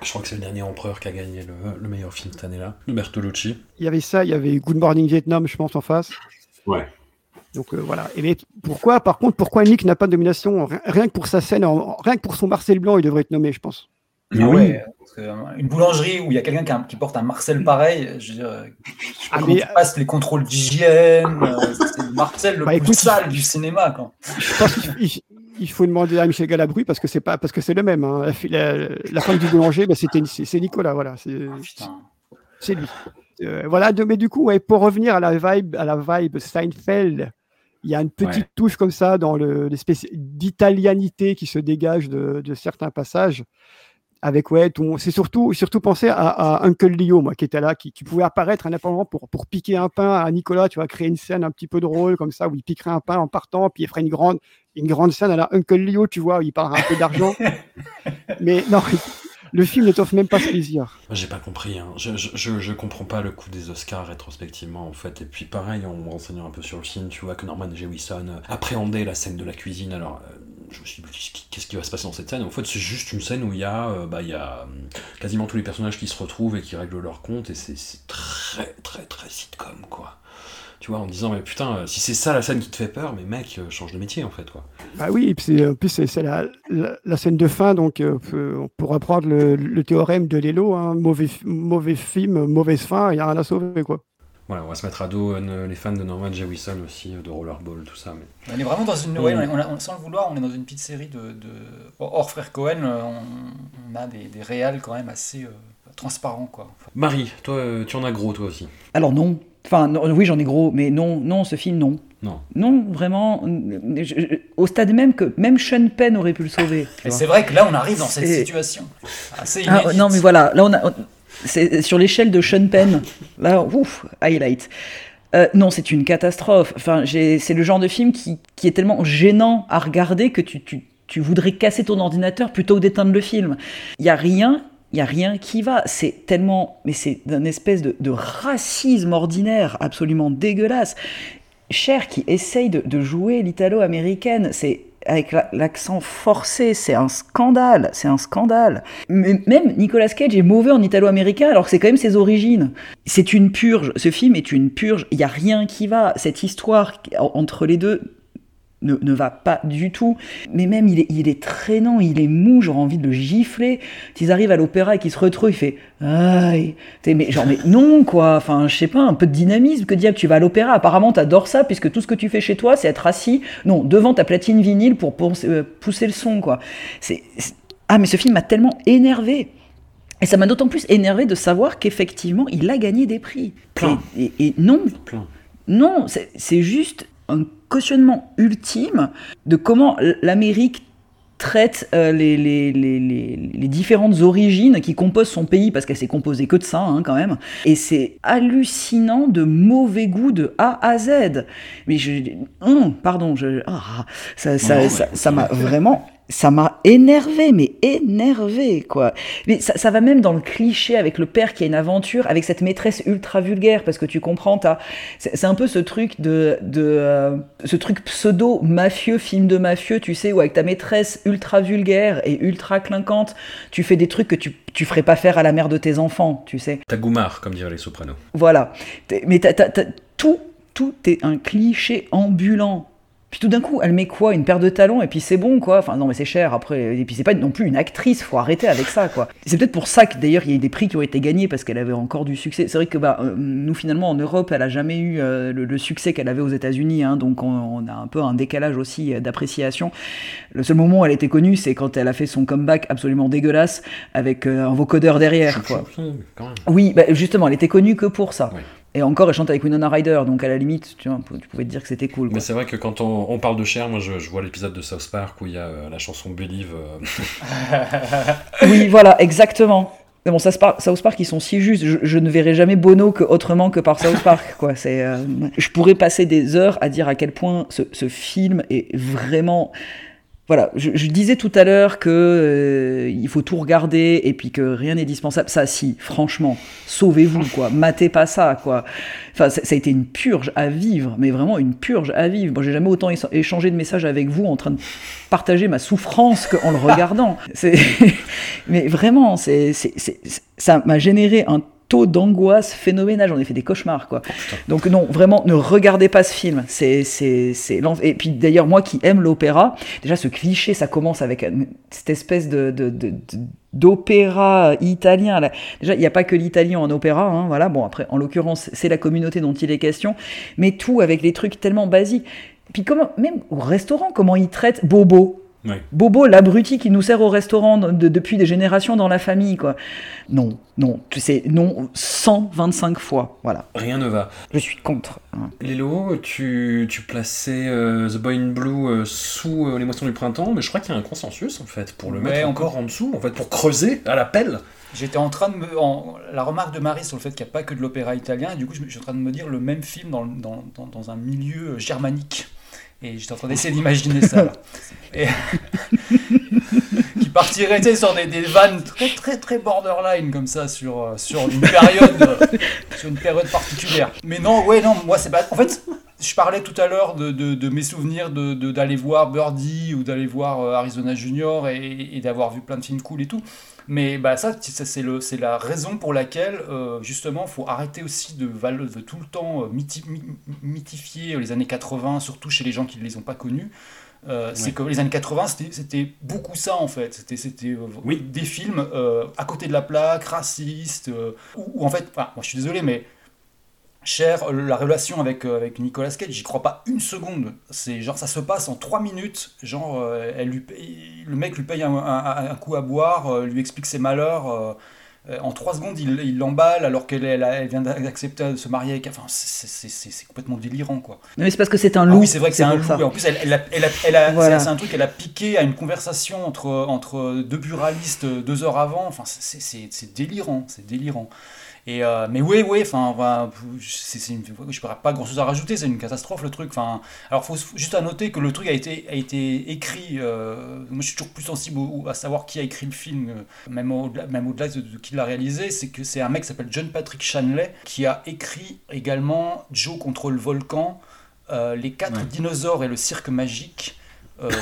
S7: je crois que c'est le dernier Empereur qui a gagné le, le meilleur film cette année-là. Le Bertolucci.
S2: Il y avait ça, il y avait Good Morning Vietnam, je pense, en face.
S7: Ouais.
S2: Donc euh, voilà. Et mais pourquoi, par contre, pourquoi Nick n'a pas de nomination? Rien- Rien que pour sa scène, en- rien que pour son Marcel Blanc, il devrait être nommé, je pense.
S5: Ah ouais, parce que, euh, une boulangerie où il y a quelqu'un qui, porte un Marcel pareil, je veux dire, euh, je sais pas
S2: Ah, mais-
S5: tu passes les contrôles d'hygiène, euh, c'est Marcel le
S2: Bah,
S5: plus
S2: écoute,
S5: sale du cinéma. Quoi.
S2: Je pense qu'il il- faut demander à Michel Galabru parce que c'est pas parce que c'est le même. hein. La, fi- la- la femme du boulanger, bah, c'était c'est c'est Nicolas, voilà. C'est c'est lui. Euh, voilà. de- mais du coup, ouais, pour revenir à la vibe, à la vibe Seinfeld, il y a une petite
S7: Ouais.
S2: touche comme ça dans le l'espèce d'italianité qui se dégage de, de certains passages. Avec ouais, ton- c'est surtout surtout penser à, à Uncle Leo, moi, qui était là, qui, qui pouvait apparaître indépendamment pour pour piquer un pain à Nicolas, tu vois, créer une scène un petit peu drôle comme ça où il piquerait un pain en partant, puis il ferait une grande une grande scène à la Uncle Leo, tu vois, où il parlera un peu d'argent. Mais non, le film ne t'offre même pas ce plaisir.
S7: Moi, j'ai pas compris. Hein. Je, je, je, je comprends pas le coup des Oscars rétrospectivement, en fait. Et puis, pareil, en me renseignant un peu sur le film, tu vois que Norman Jewison euh, appréhendait la scène de la cuisine. Alors, euh, je me suis dit, qu'est-ce qui va se passer dans cette scène? En fait, c'est juste une scène où il y a, euh, bah, euh, quasiment tous les personnages qui se retrouvent et qui règlent leur compte. Et c'est très, très, très sitcom, quoi. Tu vois, en disant, mais putain, euh, si c'est ça la scène qui te fait peur, mais mec, change de métier, en fait, quoi.
S2: Bah oui, et puis c'est, la, scène de fin, donc euh, peut- on pourra prendre le, théorème de Lelo, hein, mauvais, mauvais film, mauvaise fin, il n'y a rien à sauver, quoi.
S7: Voilà, on va se mettre à dos euh, les fans de Norman Jewison aussi, euh, de Rollerball, tout ça. Mais...
S5: On est vraiment dans une.
S7: Mm.
S5: ouais, on est- on a- on- sans le vouloir, on est dans une petite série de. de... Hors frère Cohen, euh, on, on a des, des réals quand même assez euh, transparents. Quoi.
S7: Marie, toi, euh, tu en as gros, toi aussi.
S1: Alors non. Enfin, non, oui, j'en ai gros, mais non, non, ce film, non.
S7: Non.
S1: Non, vraiment, je- je- au stade même que même Sean Penn aurait pu le sauver.
S5: Et c'est vrai que là, on arrive dans cette
S1: Et-
S5: situation. Assez
S1: Ah, non, mais voilà, là, on a, on- c'est sur l'échelle de Sean Penn. Là, ouf, highlight. Euh, non, c'est une catastrophe. Enfin, c'est le genre de film qui, est tellement gênant à regarder que tu, voudrais casser ton ordinateur plutôt que d'éteindre le film. Il y a rien, il y a rien qui va. C'est tellement, mais c'est d'un espèce de, racisme ordinaire absolument dégueulasse. Cher qui essaye de jouer l'italo-américaine, c'est avec la- l'accent forcé, c'est un scandale, c'est un scandale. Même Nicolas Cage est mauvais en italo-américain alors que c'est quand même ses origines. C'est une purge, ce film est une purge, il n'y a rien qui va. Cette histoire en- entre les deux ne, ne va pas du tout. Mais même, il est, il est traînant, il est mou, j'aurais envie de le gifler. S'ils arrivent à l'opéra et qu'il se retrouve, il fait Aïe mais, Genre, mais non, quoi. Enfin, je sais pas, un peu de dynamisme. Que diable, tu vas à l'opéra, apparemment, t'adores ça, puisque tout ce que tu fais chez toi, c'est être assis, non, devant ta platine vinyle pour, euh, pousser le son, quoi. C'est. Ah, mais ce film m'a tellement énervé. Et ça m'a d'autant plus énervé de savoir qu'effectivement, il a gagné des prix.
S7: Plein.
S1: Et, et- et non,
S7: Plein.
S1: non, c'est c'est juste un cautionnement ultime de comment l'Amérique traite euh, les, les, les, les, différentes origines qui composent son pays, parce qu'elle s'est composée que de ça, hein, quand même. Et c'est hallucinant de mauvais goût de A à Z. Mais je... Hum, pardon, je... ah, ça ça-
S7: Non,
S1: ça- ça m'a vraiment... Ça m'a énervé, mais énervé, quoi. Mais ça, ça va même dans le cliché avec le père qui a une aventure, avec cette maîtresse ultra vulgaire, parce que tu comprends, t'as- c'est un peu ce truc de, de euh, ce truc pseudo mafieux, film de mafieux, tu sais, où avec ta maîtresse ultra vulgaire et ultra clinquante, tu fais des trucs que tu, tu ferais pas faire à la mère de tes enfants, tu sais.
S7: T'as Goumar, comme diraient les sopranos.
S1: Voilà. Mais tout, tout est un cliché ambulant. Puis tout d'un coup, elle met quoi? Une paire de talons et puis c'est bon quoi. Enfin non mais c'est cher après. Et puis c'est pas non plus une actrice, faut arrêter avec ça quoi. C'est peut-être pour ça que d'ailleurs il y a eu des prix qui ont été gagnés parce qu'elle avait encore du succès. C'est vrai que bah, euh, nous finalement en Europe, elle a jamais eu euh, le, le succès qu'elle avait aux États-Unis, hein, donc on, on a un peu un décalage aussi euh, d'appréciation. Le seul moment où elle était connue, c'est quand elle a fait son comeback absolument dégueulasse avec euh, un vocodeur derrière quoi.
S7: Quand même.
S1: Oui, bah, justement, elle était connue que pour ça. Et encore, elle chante avec Winona Ryder, donc à la limite, tu, vois, tu pouvais te dire que c'était cool. quoi.
S7: Mais c'est vrai que quand on, on parle de Cher, moi je, je vois l'épisode de South Park où il y a euh, la chanson Believe. euh,
S1: Oui, voilà, exactement. Mais bon, South Park, South Park, ils sont si justes. Je, je ne verrai jamais Bono que autrement que par South Park. Quoi. C'est, euh, je pourrais passer des heures à dire à quel point ce, ce film est vraiment. Voilà, je, je disais tout à l'heure que euh, il faut tout regarder et puis que rien n'est dispensable. Ça, si, franchement, sauvez-vous, quoi. Matez pas ça, quoi. Enfin, ça, ça a été une purge à vivre, mais vraiment une purge à vivre. Moi, j'ai jamais autant écha- échangé de messages avec vous en train de partager ma souffrance qu'en le regardant. Mais vraiment, c'est- ça m'a généré un taux d'angoisse phénoménal. J'en ai fait des cauchemars, quoi. Donc non, vraiment, ne regardez pas ce film. C'est, c'est, c'est Et puis d'ailleurs, moi qui aime l'opéra, déjà ce cliché, ça commence avec une- cette espèce de, de- de- de- d'opéra italien. là. Déjà, il n'y a pas que l'italien en opéra, hein, voilà. Bon, après, en l'occurrence, c'est la communauté dont il est question, mais tout avec les trucs tellement basiques. Puis comment, même au restaurant, comment ils traitent Bobo?
S7: Ouais.
S1: Bobo, l'abruti qui nous sert au restaurant de- depuis des générations dans la famille, quoi. Non, non, tu sais, non, 125 fois, voilà.
S7: Rien ne va.
S1: Je suis contre. hein.
S7: Lélo, tu, tu plaçais euh, The Boy in Blue euh, sous euh, les moissons du printemps, mais je crois qu'il y a un consensus en fait pour le
S5: Ouais,
S7: mettre
S5: on
S7: encore en dessous, en fait pour creuser à la pelle.
S5: J'étais en train de me. en- la remarque de Marie sur le fait qu'il n'y a pas que de l'opéra italien, et du coup, je suis en train de me dire le même film dans, dans, dans, dans un milieu germanique. Et j'étais en train d'essayer d'imaginer ça. là. Et- qui partirait sur des, des vannes très très très borderline comme ça sur, euh, sur une période euh, sur une période particulière. Mais non, ouais, non, moi c'est pas. En fait, je parlais tout à l'heure de, de, de mes souvenirs de- d'aller voir Birdie ou d'aller voir euh, Arizona Junior et, et d'avoir vu plein de films cool et tout. Mais bah, ça, c'est le- c'est la raison pour laquelle, euh, justement, il faut arrêter aussi de, de tout le temps euh, mythi- my- mythifier les années 80, surtout chez les gens qui ne les ont pas connus. Euh, C'est que les années 80, c'était- c'était beaucoup ça en fait. C'était c'était, euh, des films euh, à côté de la plaque, racistes, où, où, en fait, enfin, moi je suis désolé, mais Cher, euh, la relation avec, euh, avec Nicolas Cage, j'y crois pas une seconde. C'est genre ça se passe en trois minutes. Genre, euh, elle lui paye- le mec lui paye un, un- un coup à boire, euh, lui explique ses malheurs. en trois secondes, il l'emballe alors qu'elle elle, elle vient d'accepter de se marier avec. Enfin, c'est- complètement délirant quoi.
S1: Non, mais c'est parce que c'est un
S5: Ah
S1: loup.
S5: oui, c'est vrai que c'est un loup.
S1: ça.
S5: En plus, elle, elle
S1: Voilà.
S5: c'est un truc qu'elle a piqué à une conversation entre, entre deux buralistes deux heures avant. Enfin, c'est délirant, c'est délirant. Et euh, mais oui, oui, enfin, c'est, une- je n'aurais pas grand chose à rajouter, c'est une catastrophe le truc. Enfin, alors, faut juste à noter que le truc a été, a été écrit. euh, moi, je suis toujours plus sensible au- au- à savoir qui a écrit le film, euh, même au-delà, même au-delà de, de qui l'a réalisé. C'est que c'est un mec qui s'appelle John Patrick Shanley qui a écrit également Joe contre le volcan, euh, Les quatre dinosaures et le cirque magique,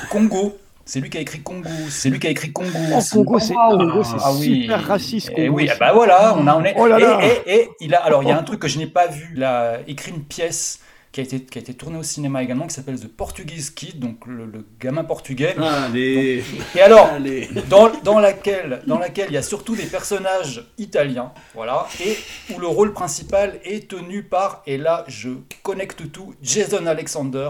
S5: Congo. C'est lui qui a écrit Congo. C'est lui qui a écrit Congo.
S2: Oh, Congo, c'est- Congo, c'est super raciste,
S5: Et
S2: Congo
S5: oui,
S2: aussi.
S5: ah bah voilà, on a, on est.
S2: Oh là là.
S5: Et, et- et il a, alors il y a un truc que je n'ai pas vu. Il a écrit une pièce qui a été, qui a été tournée au cinéma également, qui s'appelle The Portuguese Kid, donc le, le gamin portugais.
S7: Allez.
S5: Donc- et alors,
S7: Allez.
S5: dans, dans laquelle, dans laquelle il y a surtout des personnages italiens, voilà, et où le rôle principal est tenu par, et là je connecte tout, Jason Alexander,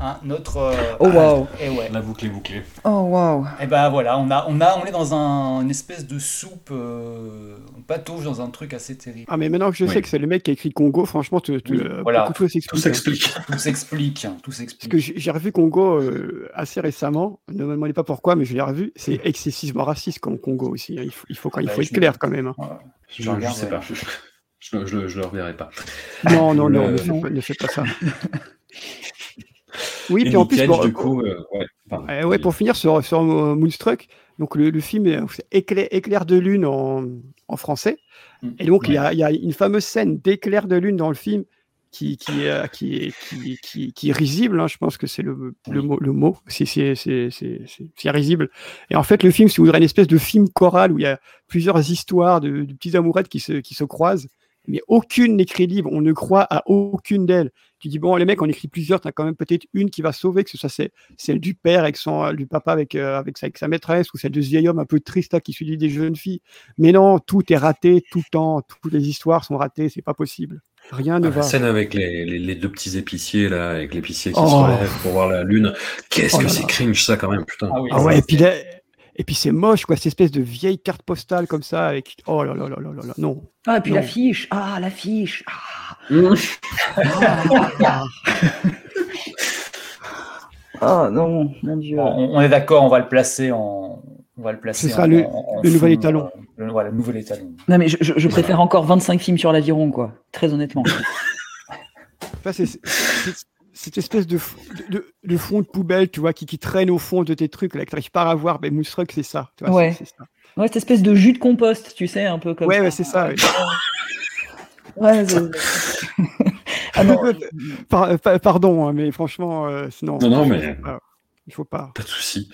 S5: hein, notre. euh,
S1: Oh, wow.
S5: Et ouais.
S7: La boucle est bouclée.
S1: Oh waouh.
S5: Et ben voilà, on, a, on, a, on est dans un, une espèce de soupe, euh, on patauge dans un truc assez terrible.
S2: Ah, mais maintenant que je
S5: Oui.
S2: sais que c'est le mec qui a écrit Congo, franchement, tu, tu-
S5: Oui,
S2: euh,
S5: voilà. Tout s'explique. Tout s'explique. Tout s'explique.
S2: Parce que j'ai revu Congo euh, assez récemment. Ne me demandez pas pourquoi, mais je l'ai revu. C'est excessivement raciste comme Congo aussi. hein. Il faut, il faut, quand- il
S7: Bah,
S2: faut être clair
S7: me-
S2: quand même. hein.
S7: Je, je
S5: regarde,
S7: sais
S5: ouais.
S7: pas. Je, le- je, le- reverrai pas.
S2: Non, non, non,
S7: Le-
S2: ne fais pas, ne fais pas ça. Oui,
S7: Et
S2: puis en plus,
S7: Cage,
S2: bon,
S7: du coup, ouais, pardon.
S2: Ouais, pour finir sur, sur euh, Moonstruck, donc le, le film est éclair, éclair de lune en, en français. Et donc, il y, a, il y a une fameuse scène d'éclair de lune dans le film qui, euh, qui, est, qui, qui- qui est risible. hein, je pense que c'est le, le mot. Le mot c'est, risible. Et en fait, le film, si vous voudrez, une espèce de film choral où il y a plusieurs histoires de, de petites amourettes qui se, qui se croisent. Mais aucune n'est crédible. On ne croit à aucune d'elles. Tu dis, bon, les mecs, on écrit plusieurs, tu as quand même peut-être une qui va sauver, que ce soit celle du père avec son, du papa avec, euh, avec, sa, avec sa maîtresse, ou celle de ce vieil homme un peu triste là, qui suit des jeunes filles. Mais non, tout est raté tout le temps. Toutes les histoires sont ratées, c'est pas possible. Rien ne
S7: Ah,
S2: va.
S7: La scène avec les, les, les deux petits épiciers, là, avec l'épicier qui
S2: Oh.
S7: se relève pour voir la lune. Qu'est-ce
S2: Oh
S7: que c'est cringe, ça, quand même, putain.
S2: Ah ouais, et puis, là- et puis c'est moche, quoi, cette espèce de vieille carte postale comme ça, avec. Oh là là là là là là, non.
S1: Ah, et puis l'affiche. Ah, l'affiche. Ah.
S7: Mmh.
S1: Ah. Ah, non, mon Dieu.
S5: On, on est d'accord, on va le placer en. On va le placer
S2: Ce sera
S5: en-
S2: le-
S5: en- en
S2: le nouvel étalon.
S5: euh, le, voilà, le nouvel étalon.
S1: Non, mais je, je- je préfère encore 25 films sur l'aviron, quoi. Très honnêtement.
S2: Ça, c'est- cette espèce de, fond de poubelle, tu vois, qui, qui traîne au fond de tes trucs, là, que t'arrives pas à voir. Ben, Moonstruck, c'est ça. tu vois, c'est-
S1: Ouais.
S2: c'est ça.
S1: Ouais, cette espèce de jus de compost, tu sais, un peu comme.
S2: Ouais, ouais, c'est ça. ouais.
S1: Ouais, c'est- ah non.
S2: Par- pa- pardon, hein, mais franchement, euh, non.
S7: Non, non,
S2: il
S7: mais-
S2: faut pas. Il faut pas.
S7: Pas de souci.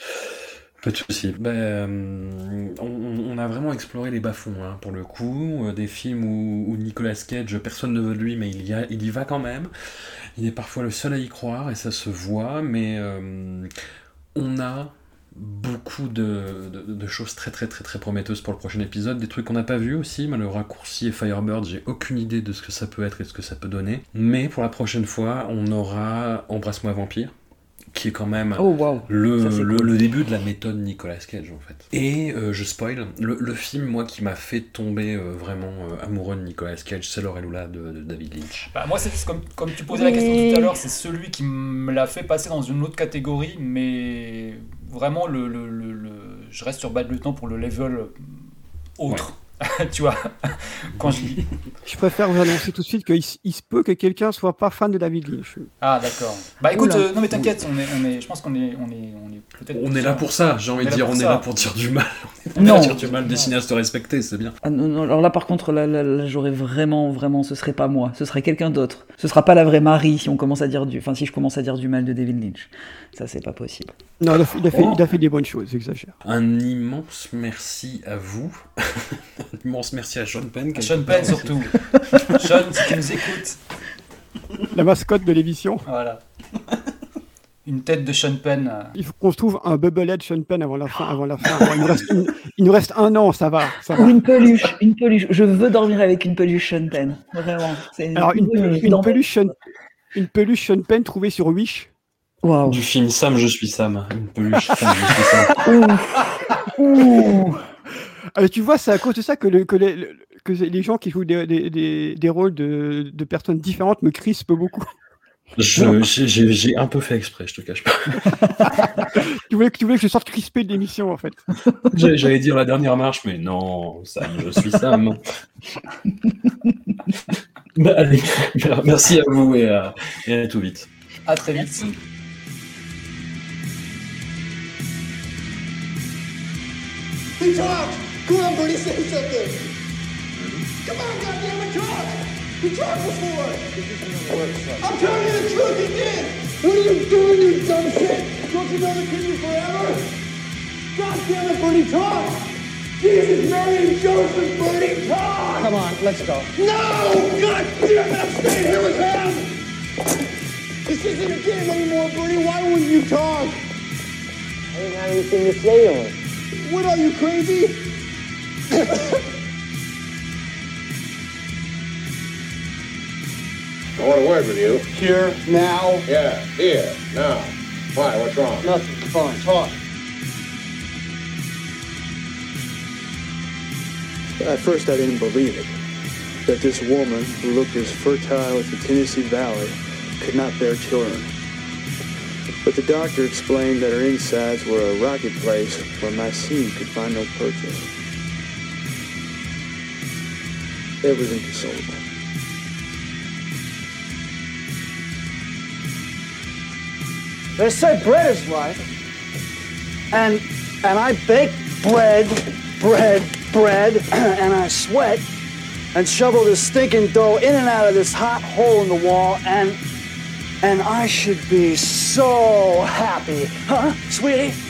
S7: Pas de souci. Ben, euh, on, on a vraiment exploré les bas-fonds, hein, pour le coup. Euh, des films où, où Nicolas Cage, personne ne veut de lui, mais il y, a, il y va quand même. Il est parfois le seul à y croire, et ça se voit, mais euh, on a beaucoup de, de- de choses très très très très prometteuses pour le prochain épisode, des trucs qu'on n'a pas vus aussi, mais le raccourci et Firebird, j'ai aucune idée de ce que ça peut être et ce que ça peut donner. Mais pour la prochaine fois, on aura Embrasse-moi Vampire, qui est quand même
S1: Oh,
S7: le,
S1: Ça,
S7: le,
S1: cool.
S7: le début de la méthode Nicolas Cage en fait. Et euh, je spoil, le, le film moi qui m'a fait tomber euh, vraiment euh, amoureux de Nicolas Cage, c'est Lorelula de, de David Lynch.
S5: Bah, moi, c'est comme, comme tu posais la question tout à l'heure, c'est celui qui me l'a fait passer dans une autre catégorie, mais vraiment, le, le, le- le- je reste sur Bad Lieutenant pour le level autre. tu vois, quand je dis.
S2: Je préfère vous annoncer tout de suite qu'il se peut que quelqu'un soit pas fan de David Lynch.
S5: Ah, d'accord. Bah écoute, euh, non mais t'inquiète, on est, on est, je pense qu'on est, on est, on est peut-être.
S7: On est là pour ça, j'ai envie de dire, on est là pour dire du mal. On est
S1: Non.
S7: là pour dire du mal des cinéastes respectés, c'est bien.
S1: Ah non, non, alors là, par contre, là, là, là, j'aurais vraiment, vraiment, ce serait pas moi, ce serait quelqu'un d'autre. Ce sera pas la vraie Marie si on commence à dire du, enfin, si je commence à dire du mal de David Lynch. Ça, c'est pas possible.
S2: Non, il a, fait, il a fait-
S7: Oh.
S2: il a fait des bonnes choses, j'exagère.
S7: Un immense merci à vous. Un immense merci à Sean Penn.
S5: Sean Penn surtout. Sean, si tu nous écoutes.
S2: La mascotte de l'émission.
S5: Voilà. Une tête de Sean Penn. euh,
S2: Il faut qu'on se trouve un Bubblehead Sean Penn avant la fin. Avant la fin. Il, nous reste une- il nous reste un an, ça va. Ça va.
S1: Une peluche, une peluche. Je veux dormir avec une peluche Sean Penn. Vraiment. C'est
S2: Alors, une,
S1: oui,
S2: une peluche Sean, une peluche Sean Penn trouvée sur Wish.
S1: Waouh.
S7: Du film Sam, je suis Sam. Une peluche Sam, je suis Sam.
S2: Ouh. Ah, tu vois, c'est à cause de ça que, le- que les, le- que les gens qui jouent des, des- des- des rôles de, de personnes différentes me crispent beaucoup.
S7: Je- J'ai un peu fait exprès, je te cache pas.
S2: tu, voulais, que- tu voulais que je sorte crispé de l'émission, en fait.
S7: J'allais dire la dernière marche, mais non, Sam, je suis Sam. Bah, allez, merci à vous et à, et à tout vite.
S5: À très vite.
S3: Come on, Bernie, say something! Come on, goddammit, talk! He talked before! I'm telling you the truth, he did! What are you doing, you dumb shit? Don't you know the kid you forever? God damn it, Bernie, talk! Jesus, Mary, and Joseph, Bernie, talk! Come on, let's go. No! God damn it, I'm staying here with him! This isn't a game anymore, Bernie. Why wouldn't you talk? I didn't have anything to say to him. What are you, crazy?
S15: I want a word with you.
S3: Here, now.
S15: Yeah, here, now. Why? What's wrong?
S3: Nothing. Fine, talk.
S16: At first, I didn't believe it. That this woman, who looked as fertile as the Tennessee Valley, could not bear children. But the doctor explained that her insides were a rocky place where my seed could find no purchase. It was inconsolable.
S17: They say bread is life. And and I bake bread, bread, bread, and I sweat and shovel this stinking dough in and out of this hot hole in the wall and and I should be so happy, huh, sweetie?